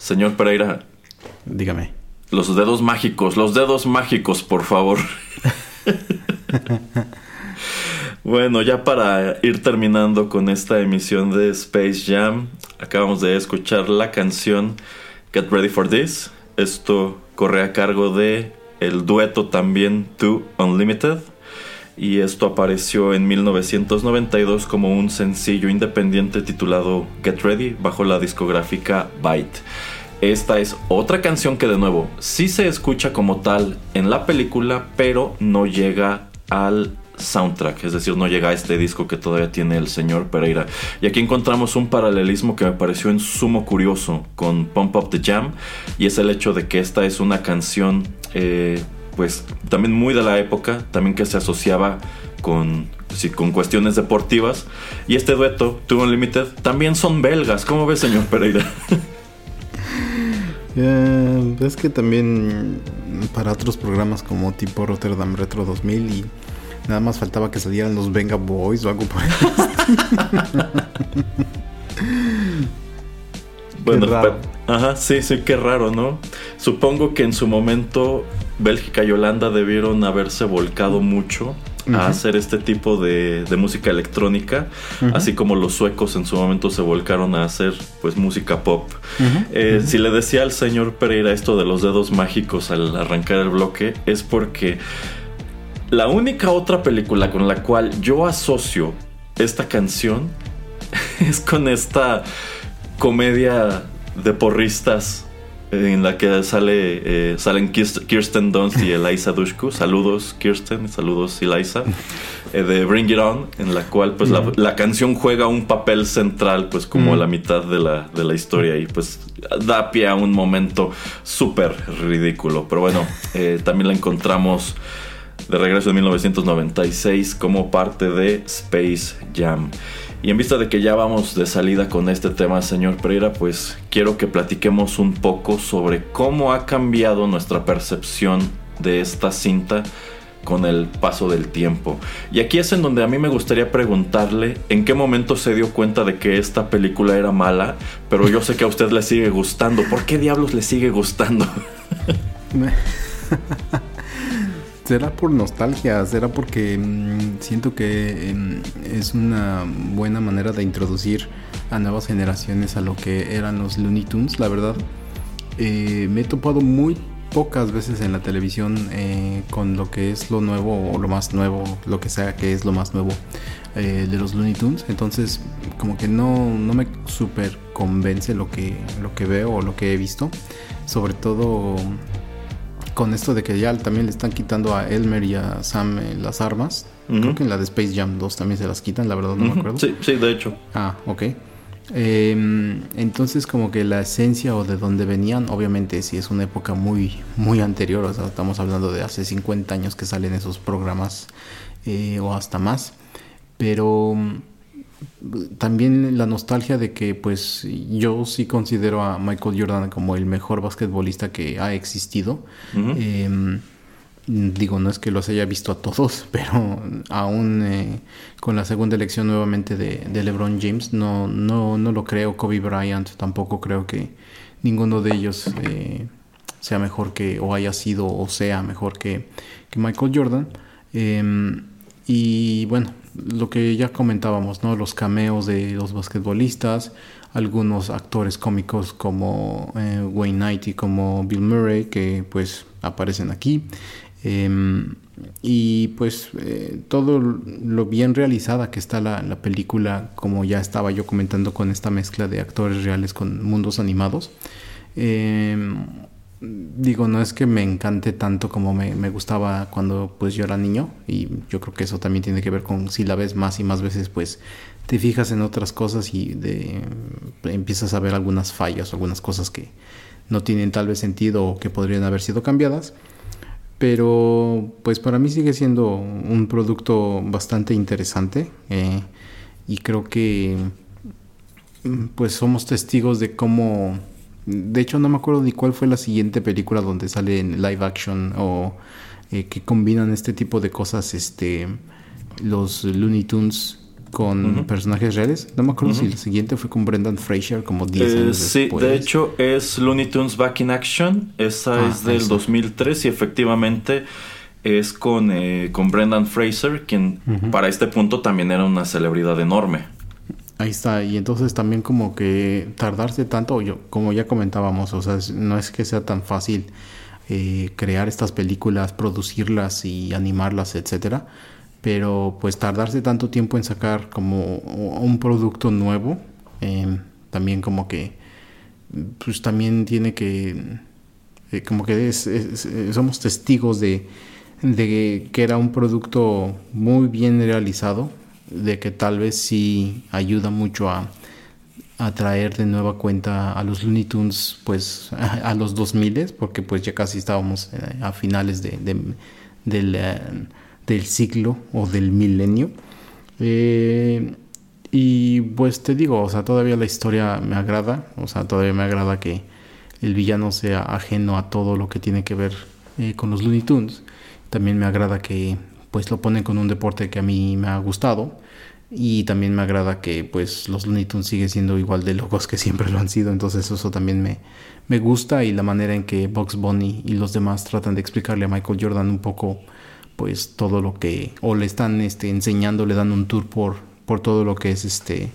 Señor Pereira. Dígame. Los dedos mágicos, los dedos mágicos, por favor. bueno, ya para ir terminando con esta emisión de Space Jam, acabamos de escuchar la canción Get Ready for This. Esto corre a cargo de el dueto también To Unlimited y esto apareció en 1992 como un sencillo independiente titulado Get Ready bajo la discográfica Byte. Esta es otra canción que de nuevo sí se escucha como tal en la película, pero no llega al soundtrack, es decir, no llega a este disco que todavía tiene el señor Pereira. Y aquí encontramos un paralelismo que me pareció en sumo curioso con Pump Up the Jam, y es el hecho de que esta es una canción eh, pues también muy de la época, también que se asociaba con, con cuestiones deportivas. Y este dueto, Two Unlimited, también son belgas. ¿Cómo ves, señor Pereira? Eh, es que también para otros programas como tipo Rotterdam Retro 2000 y nada más faltaba que salieran los Venga Boys o algo por ahí. bueno, ajá, sí, sí, qué raro, ¿no? Supongo que en su momento Bélgica y Holanda debieron haberse volcado mucho a hacer este tipo de, música electrónica, así como los suecos en su momento se volcaron a hacer pues música pop. Eh, si le decía al señor Pereira esto de los dedos mágicos al arrancar el bloque, es porque la única otra película con la cual yo asocio esta canción es con esta comedia de porristas en la que sale eh, salen Kirsten Dunst y Eliza Dushku. Saludos Kirsten, saludos Eliza. Eh, de Bring It On, en la cual pues la, canción juega un papel central pues como la mitad de la, de la historia y pues da pie a un momento súper ridículo. Pero bueno, eh, también la encontramos de regreso en 1996 como parte de Space Jam. Y en vista de que ya vamos de salida con este tema, señor Pereira, pues quiero que platiquemos un poco sobre cómo ha cambiado nuestra percepción de esta cinta con el paso del tiempo. Y aquí es en donde a mí me gustaría preguntarle en qué momento se dio cuenta de que esta película era mala, pero yo sé que a usted le sigue gustando. ¿Por qué diablos le sigue gustando? será por nostalgia, será porque mm, siento que em, es una buena manera de introducir a nuevas generaciones a lo que eran los Looney Tunes, la verdad. Eh, me he topado muy pocas veces en la televisión eh, con lo que es lo nuevo o lo más nuevo, lo que sea que es lo más nuevo eh, de los Looney Tunes. Entonces, como que no, no me super convence lo que, lo que veo o lo que he visto. Sobre todo con esto de que ya también le están quitando a Elmer y a Sam eh, las armas. Creo que en la de Space Jam 2 también se las quitan, la verdad no me acuerdo. Sí, sí, de hecho. Ah, ok. Em, entonces como que la esencia o de dónde venían, obviamente si es una época muy, muy anterior, o sea, estamos hablando de hace 50 años que salen esos programas eh, o hasta más, pero también la nostalgia de que pues yo sí considero a Michael Jordan como el mejor basquetbolista que ha existido. Em, digo, no es que los haya visto a todos, pero aún eh, con la segunda elección nuevamente de, LeBron James, no, no, no lo creo. Kobe Bryant tampoco creo que ninguno de ellos eh, sea mejor que, o haya sido, o sea mejor que, que Michael Jordan. Em, y bueno, lo que ya comentábamos, ¿no? Los cameos de los basquetbolistas, algunos actores cómicos como eh, Wayne Knight y como Bill Murray que pues aparecen aquí. Em, y pues eh, todo lo bien realizada que está la, la, película, como ya estaba yo comentando con esta mezcla de actores reales con mundos animados. Digo, no es que me encante tanto como me, gustaba cuando pues yo era niño y yo creo que eso también tiene que ver con si la ves más y más veces pues te fijas en otras cosas y de, empiezas a ver algunas fallas algunas cosas que no tienen tal vez sentido o que podrían haber sido cambiadas. Pero pues para mí sigue siendo un producto bastante interesante eh, y creo que pues somos testigos de cómo de hecho, no me acuerdo ni cuál fue la siguiente película donde sale en live action o eh, que combinan este tipo de cosas, este, los Looney Tunes con personajes reales. No me acuerdo si el siguiente fue con Brendan Fraser como 10 Eh, años sí, después. de hecho es Looney Tunes Back in Action. Esa Ah, es del esa. 2003 y efectivamente es con, eh, con Brendan Fraser, quien para este punto también era una celebridad enorme. Ahí está, y entonces también como que tardarse tanto, yo, como ya comentábamos, o sea, no es que sea tan fácil eh, crear estas películas, producirlas y animarlas, etcétera, pero pues tardarse tanto tiempo en sacar como un producto nuevo, eh, también como que, pues también tiene que, eh, como que es- eh, somos testigos de que era un producto muy bien realizado, de que tal vez sí ayuda mucho a, a traer de nueva cuenta a los Looney Tunes pues a, a los 2000 porque pues ya casi estábamos eh, a finales de, de- del, eh, del siglo o del milenio. Eh, y pues te digo o sea todavía la historia me agrada o sea todavía me agrada que el villano sea ajeno a todo lo que tiene que ver con los Looney Tunes. También me agrada que pues lo ponen con un deporte que a mí me ha gustado y también me agrada que pues los Looney Tunes siguen siendo igual de locos que siempre lo han sido. Entonces eso también me, me gusta y la manera en que Bugs Bunny y los demás tratan de explicarle a Michael Jordan un poco pues todo lo que o le están este, enseñando, le dan un tour por, por todo lo que es este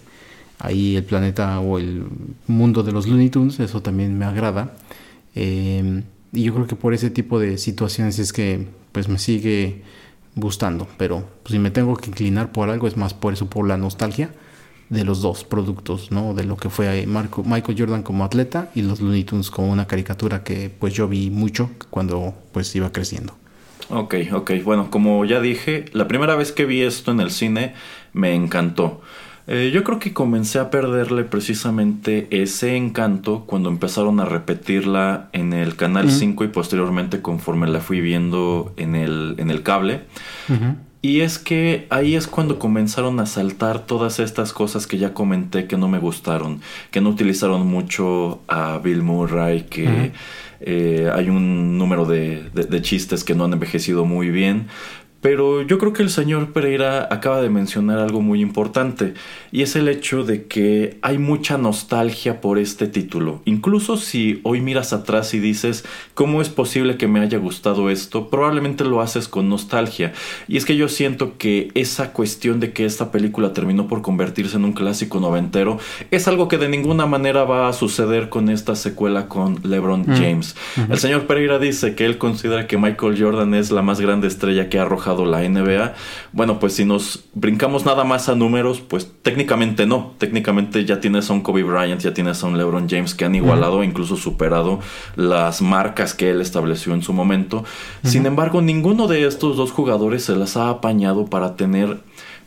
ahí el planeta o el mundo de los Looney Tunes. Eso también me agrada. Eh, y yo creo que por ese tipo de situaciones es que pues me sigue gustando, pero pues, si me tengo que inclinar por algo es más por eso, por la nostalgia de los dos productos, ¿no? De lo que fue Marco, Michael Jordan como atleta y los Looney Tunes como una caricatura que pues yo vi mucho cuando pues iba creciendo. Ok, ok. Bueno, como ya dije, la primera vez que vi esto en el cine me encantó. Eh, yo creo que comencé a perderle precisamente ese encanto cuando empezaron a repetirla en el Canal 5 y posteriormente conforme la fui viendo en el, en el cable. Y es que ahí es cuando comenzaron a saltar todas estas cosas que ya comenté que no me gustaron, que no utilizaron mucho a Bill Murray, que eh, hay un número de, de- de chistes que no han envejecido muy bien. Pero yo creo que el señor Pereira acaba de mencionar algo muy importante y es el hecho de que hay mucha nostalgia por este título. Incluso si hoy miras atrás y dices, ¿cómo es posible que me haya gustado esto? Probablemente lo haces con nostalgia. Y es que yo siento que esa cuestión de que esta película terminó por convertirse en un clásico noventero es algo que de ninguna manera va a suceder con esta secuela con LeBron James. El señor Pereira dice que él considera que Michael Jordan es la más grande estrella que ha arrojado la NBA. Bueno, pues si nos brincamos nada más a números, pues técnicamente no. Técnicamente ya tienes a un Kobe Bryant, ya tienes a un LeBron James que han igualado, incluso superado las marcas que él estableció en su momento. Sin embargo, ninguno de estos dos jugadores se las ha apañado para tener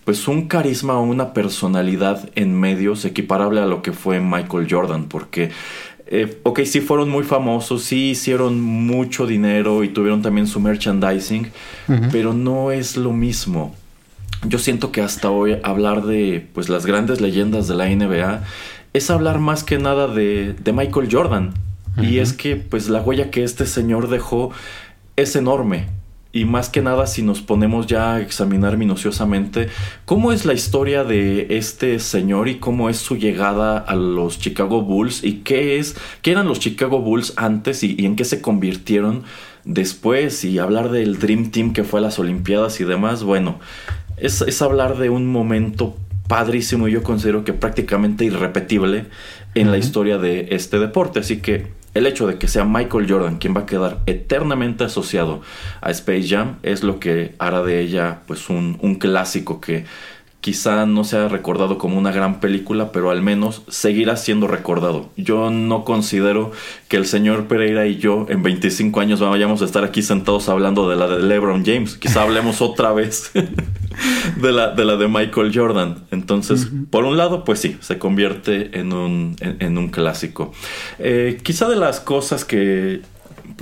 pues un carisma o una personalidad en medios equiparable a lo que fue Michael Jordan, porque eh, ok, sí fueron muy famosos, sí hicieron mucho dinero y tuvieron también su merchandising, pero no es lo mismo. Yo siento que hasta hoy hablar de pues las grandes leyendas de la NBA es hablar más que nada de, de Michael Jordan. Y es que pues la huella que este señor dejó es enorme. Y más que nada si nos ponemos ya a examinar minuciosamente cómo es la historia de este señor y cómo es su llegada a los Chicago Bulls y qué es, qué eran los Chicago Bulls antes y, y en qué se convirtieron después y hablar del Dream Team que fue a las Olimpiadas y demás, bueno, es, es hablar de un momento padrísimo y yo considero que prácticamente irrepetible en la historia de este deporte. Así que el hecho de que sea Michael Jordan quien va a quedar eternamente asociado a Space Jam es lo que hará de ella pues un, un clásico que quizá no sea recordado como una gran película, pero al menos seguirá siendo recordado. Yo no considero que el señor Pereira y yo en 25 años vayamos a estar aquí sentados hablando de la de LeBron James. Quizá hablemos otra vez de la, de la de Michael Jordan. Entonces, por un lado, pues sí, se convierte en un, en, en un clásico. Eh, quizá de las cosas que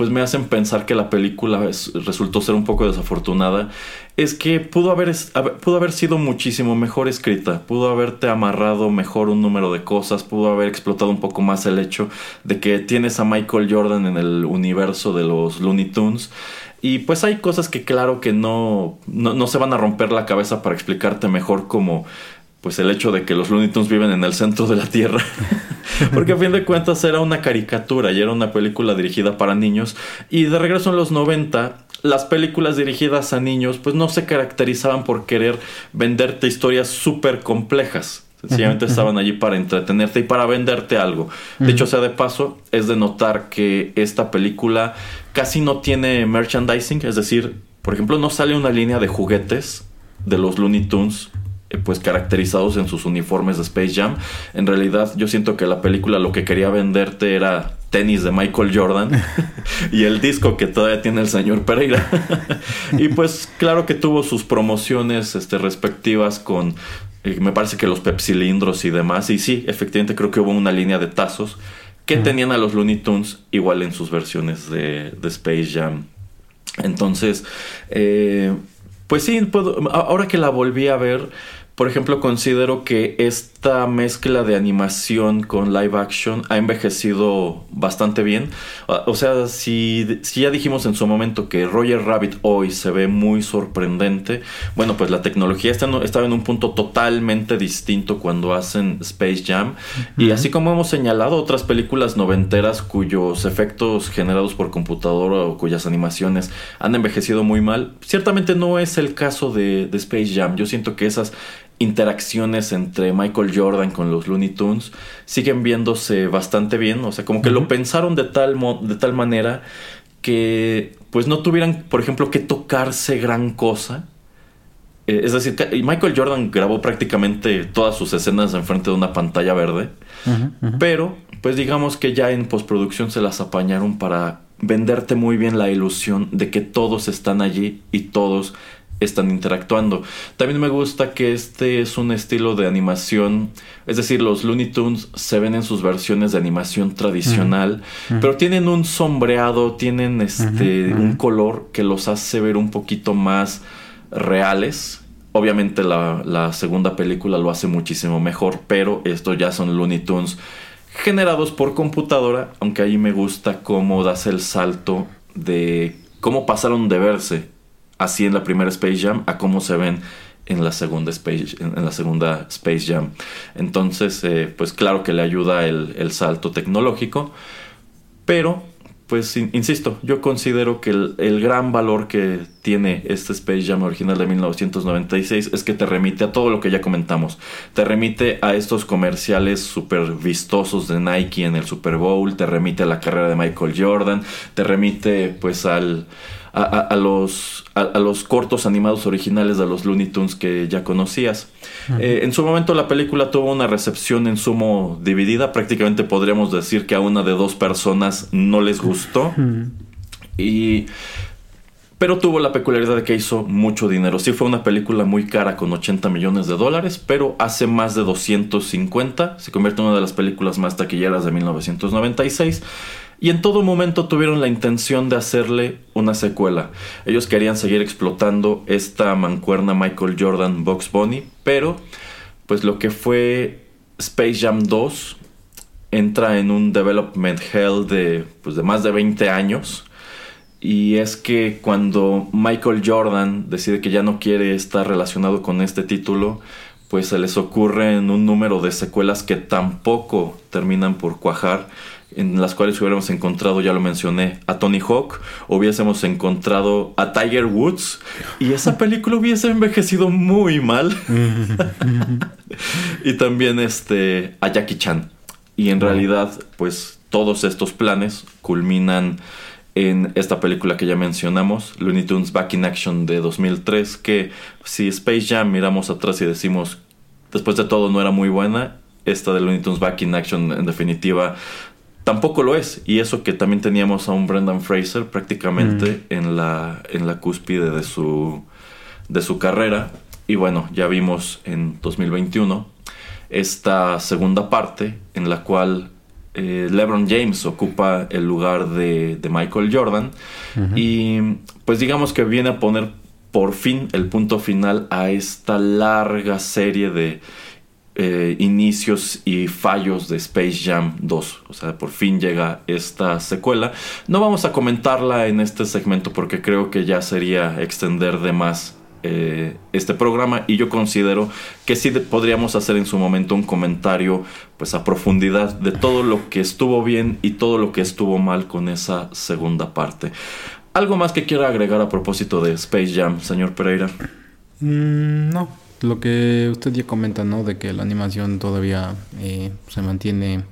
pues me hacen pensar que la película es- resultó ser un poco desafortunada es que pudo haber- pudo haber sido muchísimo mejor escrita, pudo haberte amarrado mejor un número de cosas, pudo haber explotado un poco más el hecho de que tienes a Michael Jordan en el universo de los Looney Tunes. Y pues hay cosas que claro que no, no, no se van a romper la cabeza para explicarte mejor como pues el hecho de que los Looney Tunes viven en el centro de la Tierra. Porque a fin de cuentas era una caricatura y era una película dirigida para niños. Y de regreso en los 90, las películas dirigidas a niños pues no se caracterizaban por querer venderte historias súper complejas. Sencillamente estaban allí para entretenerte y para venderte algo. De hecho, sea de paso, es de notar que esta película casi no tiene merchandising, es decir, por ejemplo, no sale una línea de juguetes de los Looney Tunes pues caracterizados en sus uniformes de Space Jam. En realidad yo siento que la película lo que quería venderte era tenis de Michael Jordan y el disco que todavía tiene el señor Pereira. y pues claro que tuvo sus promociones este, respectivas con, eh, me parece que los pepsilindros y demás. Y sí, efectivamente creo que hubo una línea de tazos que tenían a los Looney Tunes igual en sus versiones de, de Space Jam. Entonces, eh, pues sí, ahora que la volví a ver, por ejemplo, considero que esta mezcla de animación con live action ha envejecido bastante bien. O sea, si, si, ya dijimos en su momento que Roger Rabbit hoy se ve muy sorprendente, bueno, pues la tecnología está, estaba en un punto totalmente distinto cuando hacen Space Jam. Y así como hemos señalado otras películas noventeras cuyos efectos generados por computadora o cuyas animaciones han envejecido muy mal, ciertamente no es el caso de, de Space Jam. Yo siento que esas interacciones entre Michael Jordan con los Looney Tunes siguen viéndose bastante bien, o sea, como que lo pensaron de tal, de tal manera que pues no tuvieran, por ejemplo, que tocarse gran cosa. Eh, es decir, Michael Jordan grabó prácticamente todas sus escenas enfrente de una pantalla verde, pero pues digamos que ya en postproducción se las apañaron para venderte muy bien la ilusión de que todos están allí y todos están interactuando. También me gusta que este es un estilo de animación, es decir, los Looney Tunes se ven en sus versiones de animación tradicional, pero tienen un sombreado, tienen este un color que los hace ver un poquito más reales. Obviamente la, la segunda película lo hace muchísimo mejor, pero estos ya son Looney Tunes generados por computadora, aunque ahí me gusta cómo das el salto de cómo pasaron de verse así en la primera Space Jam a cómo se ven en la segunda Space, en la segunda Space Jam. Entonces, eh, pues claro que le ayuda el, salto tecnológico, pero pues insisto, yo considero que el, gran valor que tiene este Space Jam original de 1996 es que te remite a todo lo que ya comentamos. Te remite a estos comerciales súper vistosos de Nike en el Super Bowl, te remite a la carrera de Michael Jordan, te remite pues al a, los, a, los cortos animados originales de los Looney Tunes que ya conocías. Eh, en su momento la película tuvo una recepción en sumo dividida, prácticamente podríamos decir que a una de dos personas no les gustó. Y pero tuvo la peculiaridad de que hizo mucho dinero. Sí fue una película muy cara con 80 millones de dólares, pero hace más de 250, se convierte en una de las películas más taquilleras de 1996 y en todo momento tuvieron la intención de hacerle una secuela. Ellos querían seguir explotando esta mancuerna Michael Jordan Box Bunny, pero pues lo que fue Space Jam 2 entra en un development hell de, pues, de más de 20 años. Y es que cuando Michael Jordan decide que ya no quiere estar relacionado con este título, pues se les ocurre en un número de secuelas que tampoco terminan por cuajar en las cuales hubiéramos encontrado, ya lo mencioné, a Tony Hawk, hubiésemos encontrado a Tiger Woods y esa película hubiese envejecido muy mal. y también este, a Jackie Chan. Y en realidad, pues todos estos planes culminan en esta película que ya mencionamos, Looney Tunes Back in Action de 2003, que si Space Jam miramos atrás y decimos, después de todo no era muy buena, esta de Looney Tunes Back in Action en definitiva tampoco lo es. Y eso que también teníamos a un Brendan Fraser prácticamente mm. en, la, en la cúspide de su, de su carrera. Y bueno, ya vimos en 2021 esta segunda parte en la cual eh, LeBron James ocupa el lugar de, Michael Jordan. Y pues digamos que viene a poner por fin el punto final a esta larga serie de eh, inicios y fallos de Space Jam 2. O sea, por fin llega esta secuela. No vamos a comentarla en este segmento porque creo que ya sería extender de más eh, este programa y yo considero que sí podríamos hacer en su momento un comentario pues a profundidad de todo lo que estuvo bien y todo lo que estuvo mal con esa segunda parte. ¿Algo más que quiera agregar a propósito de Space Jam, señor Pereira? Mm, no, lo que usted ya comenta, ¿no? De que la animación todavía eh, se mantiene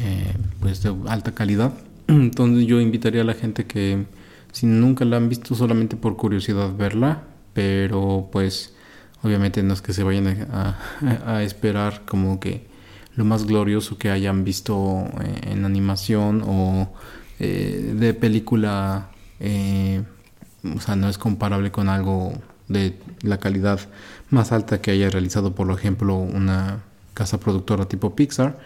eh, pues de alta calidad. Entonces yo invitaría a la gente que si nunca la han visto solamente por curiosidad verla, pero pues obviamente no es que se vayan a, esperar como que lo más glorioso que hayan visto eh, en animación o de película, o sea, no es comparable con algo de la calidad más alta que haya realizado, por ejemplo, una casa productora tipo Pixar,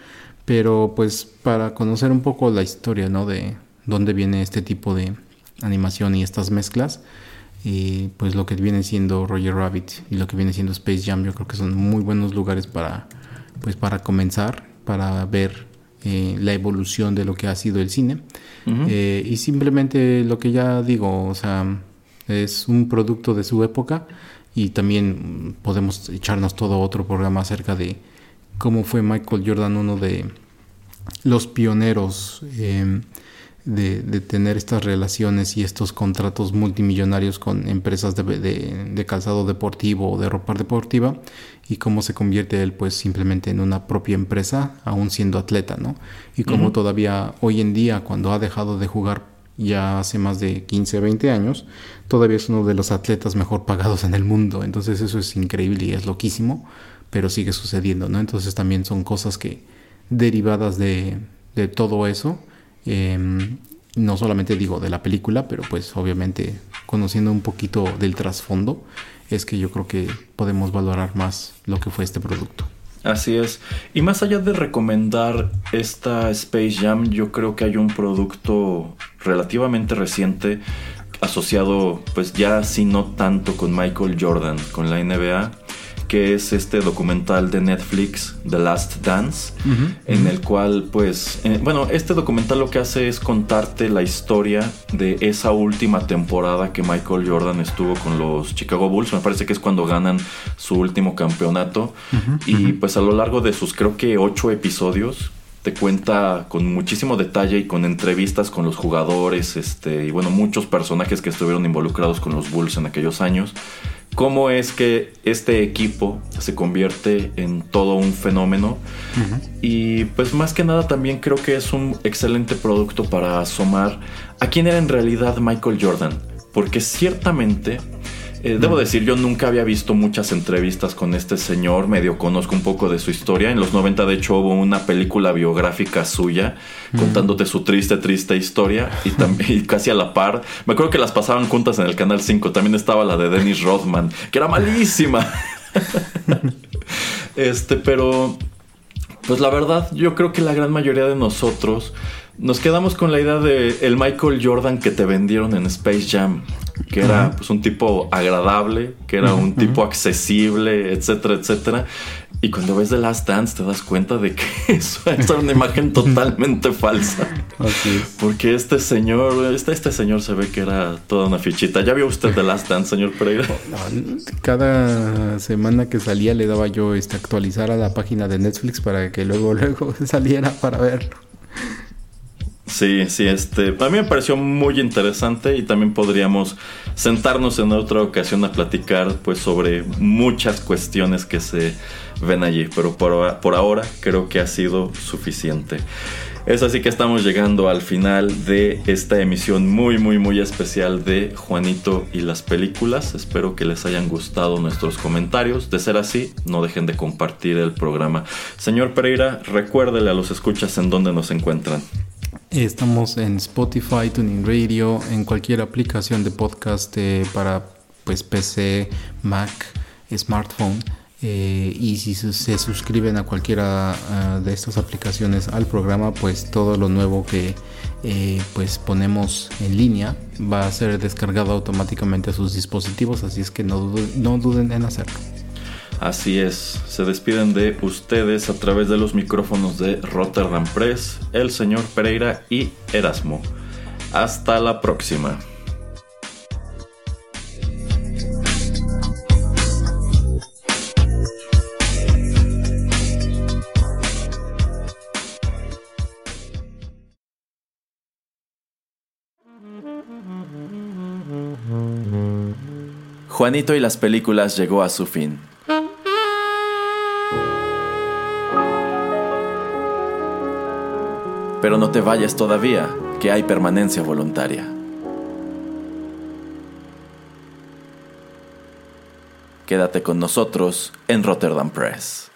pero pues para conocer un poco la historia, ¿no? De dónde viene este tipo de animación y estas mezclas, y pues lo que viene siendo Roger Rabbit y lo que viene siendo Space Jam yo creo que son muy buenos lugares para pues para comenzar para ver eh, la evolución de lo que ha sido el cine. Eh, y simplemente lo que ya digo o sea es un producto de su época y también podemos echarnos todo otro programa acerca de cómo fue Michael Jordan uno de los pioneros eh, de, tener estas relaciones y estos contratos multimillonarios con empresas de, calzado deportivo o de ropa deportiva y cómo se convierte él pues simplemente en una propia empresa aún siendo atleta, ¿no? Y cómo todavía hoy en día cuando ha dejado de jugar ya hace más de 15, 20 años, todavía es uno de los atletas mejor pagados en el mundo. Entonces eso es increíble y es loquísimo, pero sigue sucediendo, ¿no? Entonces también son cosas que derivadas de, todo eso Em, no solamente digo de la película, pero pues obviamente conociendo un poquito del trasfondo, es que yo creo que podemos valorar más lo que fue este producto. Así es. Y más allá de recomendar esta Space Jam, yo creo que hay un producto relativamente reciente asociado, pues ya si no tanto con Michael Jordan, con la NBA, que es este documental de Netflix, The Last Dance, en el cual, pues, eh, bueno, este documental lo que hace es contarte la historia de esa última temporada que Michael Jordan estuvo con los Chicago Bulls, me parece que es cuando ganan su último campeonato, y pues a lo largo de sus creo que ocho episodios, te cuenta con muchísimo detalle y con entrevistas con los jugadores, este, y bueno, muchos personajes que estuvieron involucrados con los Bulls en aquellos años cómo es que este equipo se convierte en todo un fenómeno. Y pues más que nada también creo que es un excelente producto para asomar a quién era en realidad Michael Jordan. Porque ciertamente eh, debo decir, yo nunca había visto muchas entrevistas con este señor, medio conozco un poco de su historia. En los 90 de hecho hubo una película biográfica suya contándote su triste, triste historia y, también casi a la par. Me acuerdo que las pasaban juntas en el Canal 5. También estaba la de Dennis Rodman, que era malísima. este, pero pues la verdad yo creo que la gran mayoría de nosotros nos quedamos con la idea de el Michael Jordan que te vendieron en Space Jam, que era pues un tipo agradable, que era un tipo accesible, etcétera, etcétera. Y cuando ves The Last Dance te das cuenta de que eso es una imagen totalmente falsa. Porque este señor, este, este señor se ve que era toda una fichita. ¿Ya vio usted The Last Dance, señor Pereira? Cada semana que salía le daba yo este, actualizar a la página de Netflix para que luego, luego saliera para verlo. Sí, sí, este, a mí me pareció muy interesante y también podríamos sentarnos en otra ocasión a platicar pues sobre muchas cuestiones que se ven allí, pero por, por ahora creo que ha sido suficiente. Es así que estamos llegando al final de esta emisión muy muy muy especial de Juanito y las películas. Espero que les hayan gustado nuestros comentarios. De ser así, no dejen de compartir el programa. Señor Pereira, recuérdele a los escuchas en dónde nos encuentran. Estamos en Spotify, Tuning Radio, en cualquier aplicación de podcast eh, para pues PC, Mac, smartphone. Eh, y si se suscriben a cualquiera ah, de estas aplicaciones al programa, pues todo lo nuevo que eh, pues ponemos en línea va a ser descargado automáticamente a sus dispositivos, así es que no, no duden en hacerlo. Así es, se despiden de ustedes a través de los micrófonos de Rotterdam Press, el señor Pereira y Erasmo. Hasta la próxima. Juanito y las películas llegó a su fin. Pero no te vayas todavía, que hay permanencia voluntaria. Quédate con nosotros en Rotterdam Press.